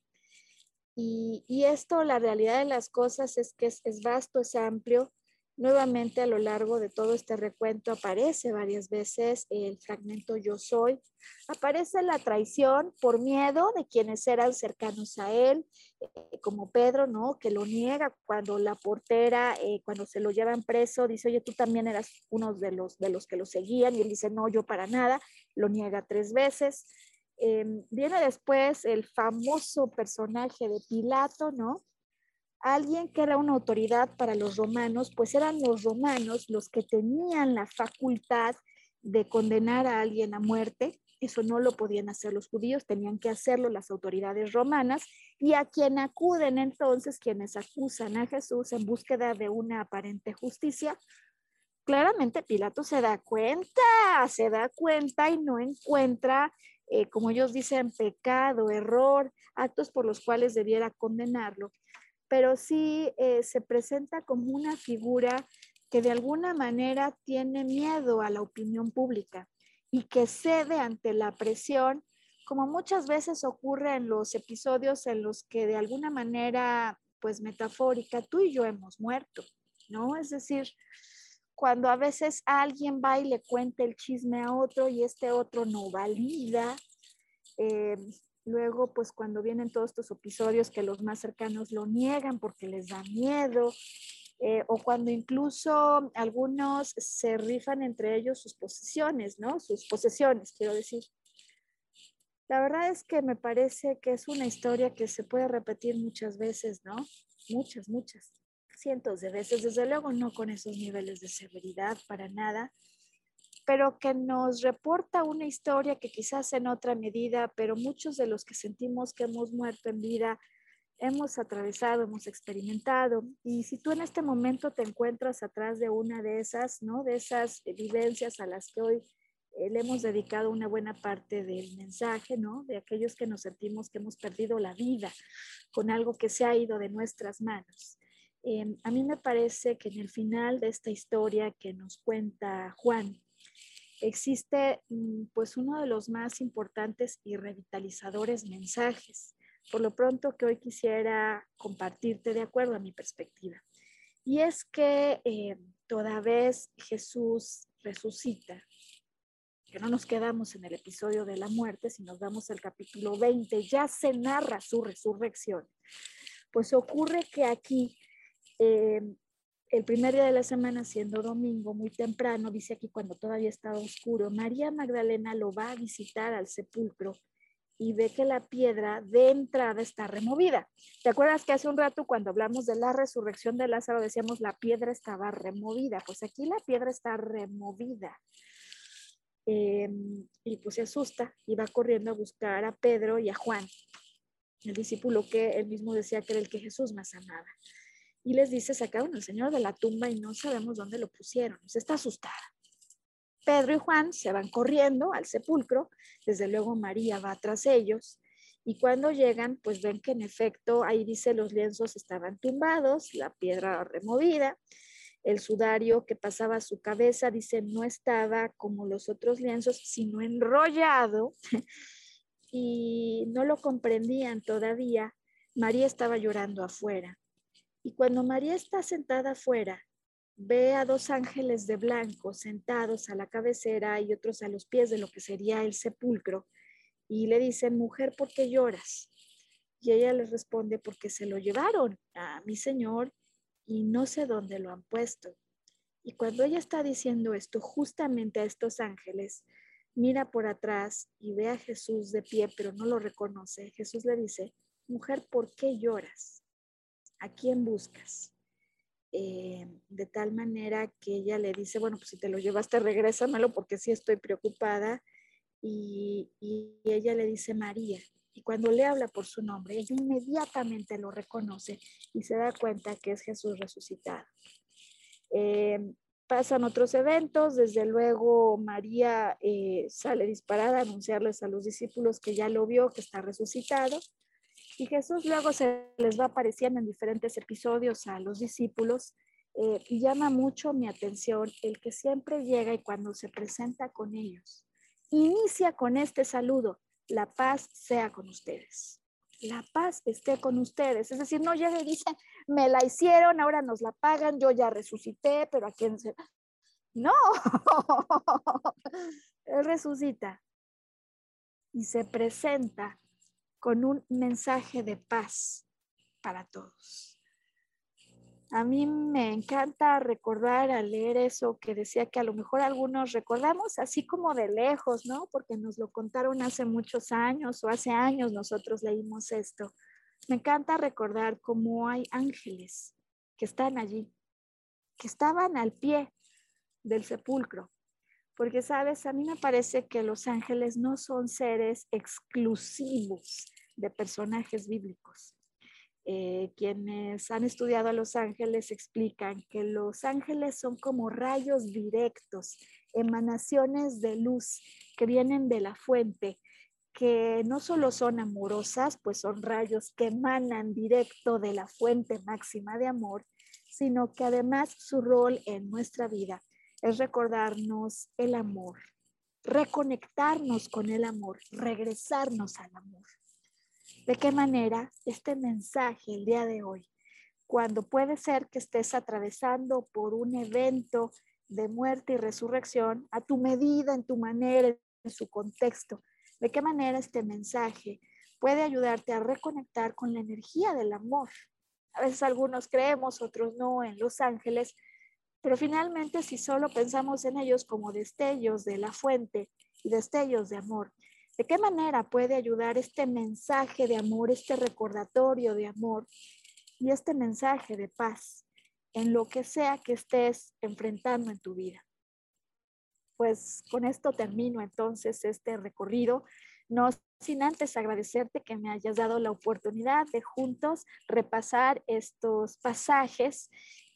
Y, y, esto, la realidad de las cosas es que es vasto, es amplio Nuevamente a lo largo de todo este recuento aparece varias veces el fragmento yo soy. Aparece la traición por miedo de quienes eran cercanos a él, eh, como Pedro, ¿no? Que lo niega cuando la portera, eh, cuando se lo llevan preso, dice, oye, tú también eras uno de los, de los que lo seguían, y él dice, no, yo para nada, lo niega tres veces. Em, viene después el famoso personaje de Pilato, ¿no? Alguien que era una autoridad para los romanos, pues eran los romanos los que tenían la facultad de condenar a alguien a muerte. Eso no lo podían hacer los judíos, tenían que hacerlo las autoridades romanas y a quien acuden entonces quienes acusan a Jesús en búsqueda de una aparente justicia. Claramente Pilato se da cuenta, se da cuenta y no encuentra, eh, como ellos dicen, pecado, error, actos por los cuales debiera condenarlo pero sí eh, se presenta como una figura que de alguna manera tiene miedo a la opinión pública y que cede ante la presión, como muchas veces ocurre en los episodios en los que de alguna manera, pues metafórica, tú y yo hemos muerto, ¿no? Es decir, cuando a veces alguien va y le cuenta el chisme a otro y este otro no valida, eh, Luego, pues cuando vienen todos estos episodios que los más cercanos lo niegan porque les da miedo, eh, o cuando incluso algunos se rifan entre ellos sus posesiones, ¿no? Sus posesiones, quiero decir. La verdad es que me parece que es una historia que se puede repetir muchas veces, ¿no? Muchas, muchas, cientos de veces, desde luego no con esos niveles de severidad para nada, pero que nos reporta una historia que quizás en otra medida, pero muchos de los que sentimos que hemos muerto en vida, hemos atravesado, hemos experimentado. Y si tú en este momento te encuentras atrás de una de esas, ¿no? De esas vivencias a las que hoy eh, le hemos dedicado una buena parte del mensaje, ¿no? De aquellos que nos sentimos que hemos perdido la vida con algo que se ha ido de nuestras manos. Em, a mí me parece que en el final de esta historia que nos cuenta Juan, existe mm, pues uno de los más importantes y revitalizadores mensajes, por lo pronto que hoy quisiera compartirte de acuerdo a mi perspectiva. Y es que eh, toda vez Jesús resucita, que no nos quedamos en el episodio de la muerte, si nos vamos al capítulo 20, ya se narra su resurrección. Pues ocurre que aquí eh, el primer día de la semana, siendo domingo, muy temprano, dice aquí cuando todavía estaba oscuro, María Magdalena lo va a visitar al sepulcro y ve que la piedra de entrada está removida. ¿Te acuerdas que hace un rato cuando hablamos de la resurrección de Lázaro decíamos la piedra estaba removida? Pues aquí la piedra está removida. Em, y pues se asusta y va corriendo a buscar a Pedro y a Juan, el discípulo que él mismo decía que era el que Jesús más amaba y les dice, sacaron al Señor de la tumba y no sabemos dónde lo pusieron. está asustada. Pedro y Juan se van corriendo al sepulcro, desde luego María va tras ellos y cuando llegan, pues ven que en efecto ahí dice los lienzos estaban tumbados, la piedra removida, el sudario que pasaba a su cabeza, dice, no estaba como los otros lienzos, sino enrollado y no lo comprendían todavía. María estaba llorando afuera. Y cuando María está sentada afuera, ve a dos ángeles de blanco sentados a la cabecera y otros a los pies de lo que sería el sepulcro, y le dicen, mujer, ¿por qué lloras? Y ella les responde, porque se lo llevaron a mi Señor y no sé dónde lo han puesto. Y cuando ella está diciendo esto justamente a estos ángeles, mira por atrás y ve a Jesús de pie, pero no lo reconoce. Jesús le dice, mujer, ¿por qué lloras? ¿A quién buscas? eh, de tal manera que ella le dice, bueno, pues si te lo llevaste, regrésamelo porque sí estoy preocupada. Y, ella le dice María. Y cuando le habla por su nombre, ella inmediatamente lo reconoce y se da cuenta que es Jesús resucitado. Eh, pasan otros eventos, desde luego María eh, sale disparada a anunciarles a los discípulos que ya lo vio, que está resucitado. Y Jesús luego se les va apareciendo en diferentes episodios a los discípulos eh, y llama mucho mi atención el que siempre llega y cuando se presenta con ellos, inicia con este saludo, la paz sea con ustedes. La paz esté con ustedes. Es decir, no llega y dice, me la hicieron, ahora nos la pagan, yo ya resucité, pero a quién se... No, [laughs] él resucita y se presenta con un mensaje de paz para todos. A mí me encanta recordar al leer eso que decía que a lo mejor algunos recordamos así como de lejos, ¿no? Porque nos lo contaron hace muchos años o hace años nosotros leímos esto. Me encanta recordar cómo hay ángeles que están allí, que estaban al pie del sepulcro. Porque, sabes, a mí me parece que los ángeles no son seres exclusivos de personajes bíblicos. Eh, quienes han estudiado a los ángeles explican que los ángeles son como rayos directos, emanaciones de luz que vienen de la fuente, que no solo son amorosas, pues son rayos que emanan directo de la fuente máxima de amor, sino que además su rol en nuestra vida es recordarnos el amor, reconectarnos con el amor, regresarnos al amor. ¿De qué manera este mensaje el día de hoy, cuando puede ser que estés atravesando por un evento de muerte y resurrección, a tu medida, en tu manera, en su contexto, de qué manera este mensaje puede ayudarte a reconectar con la energía del amor? A veces algunos creemos, otros no, en los ángeles, pero finalmente si solo pensamos en ellos como destellos de la fuente y destellos de amor, ¿De qué manera puede ayudar este mensaje de amor, este recordatorio de amor y este mensaje de paz en lo que sea que estés enfrentando en tu vida? Pues con esto termino entonces este recorrido, no sin antes agradecerte que me hayas dado la oportunidad de juntos repasar estos pasajes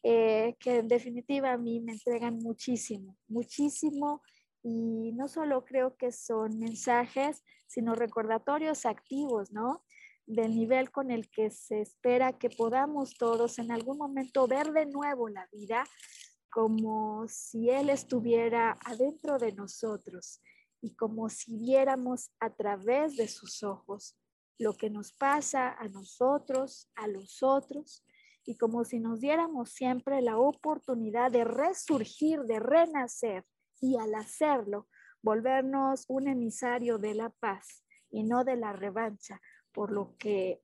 eh, que en definitiva a mí me entregan muchísimo, muchísimo y no solo creo que son mensajes, sino recordatorios activos, ¿no? Del nivel con el que se espera que podamos todos en algún momento ver de nuevo la vida como si Él estuviera adentro de nosotros y como si viéramos a través de sus ojos lo que nos pasa a nosotros, a los otros, y como si nos diéramos siempre la oportunidad de resurgir, de renacer y al hacerlo, volvernos un emisario de la paz y no de la revancha por lo que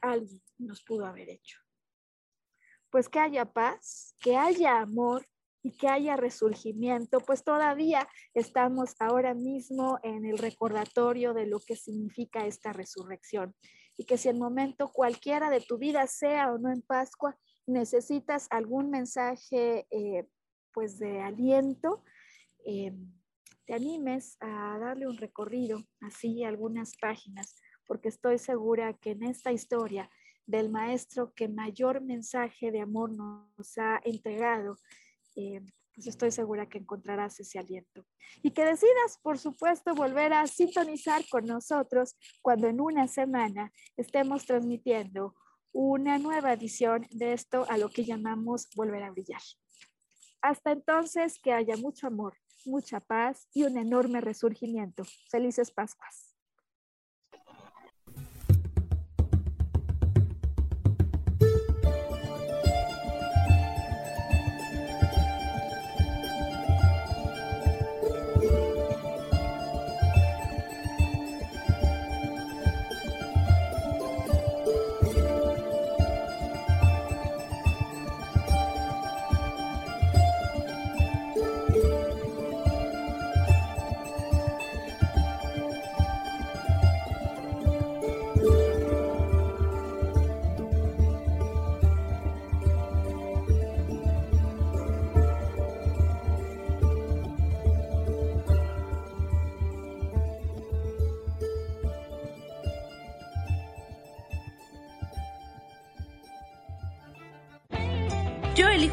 alguien nos pudo haber hecho. Pues que haya paz, que haya amor y que haya resurgimiento, pues todavía estamos ahora mismo en el recordatorio de lo que significa esta resurrección. Y que si el momento cualquiera de tu vida, sea o no en Pascua, necesitas algún mensaje eh, pues de aliento, eh, te animes a darle un recorrido, así algunas páginas, porque estoy segura que en esta historia del maestro que mayor mensaje de amor nos ha entregado, eh, pues estoy segura que encontrarás ese aliento. Y que decidas, por supuesto, volver a sintonizar con nosotros cuando en una semana estemos transmitiendo una nueva edición de esto a lo que llamamos volver a brillar. Hasta entonces, que haya mucho amor, mucha paz y un enorme resurgimiento. Felices Pascuas.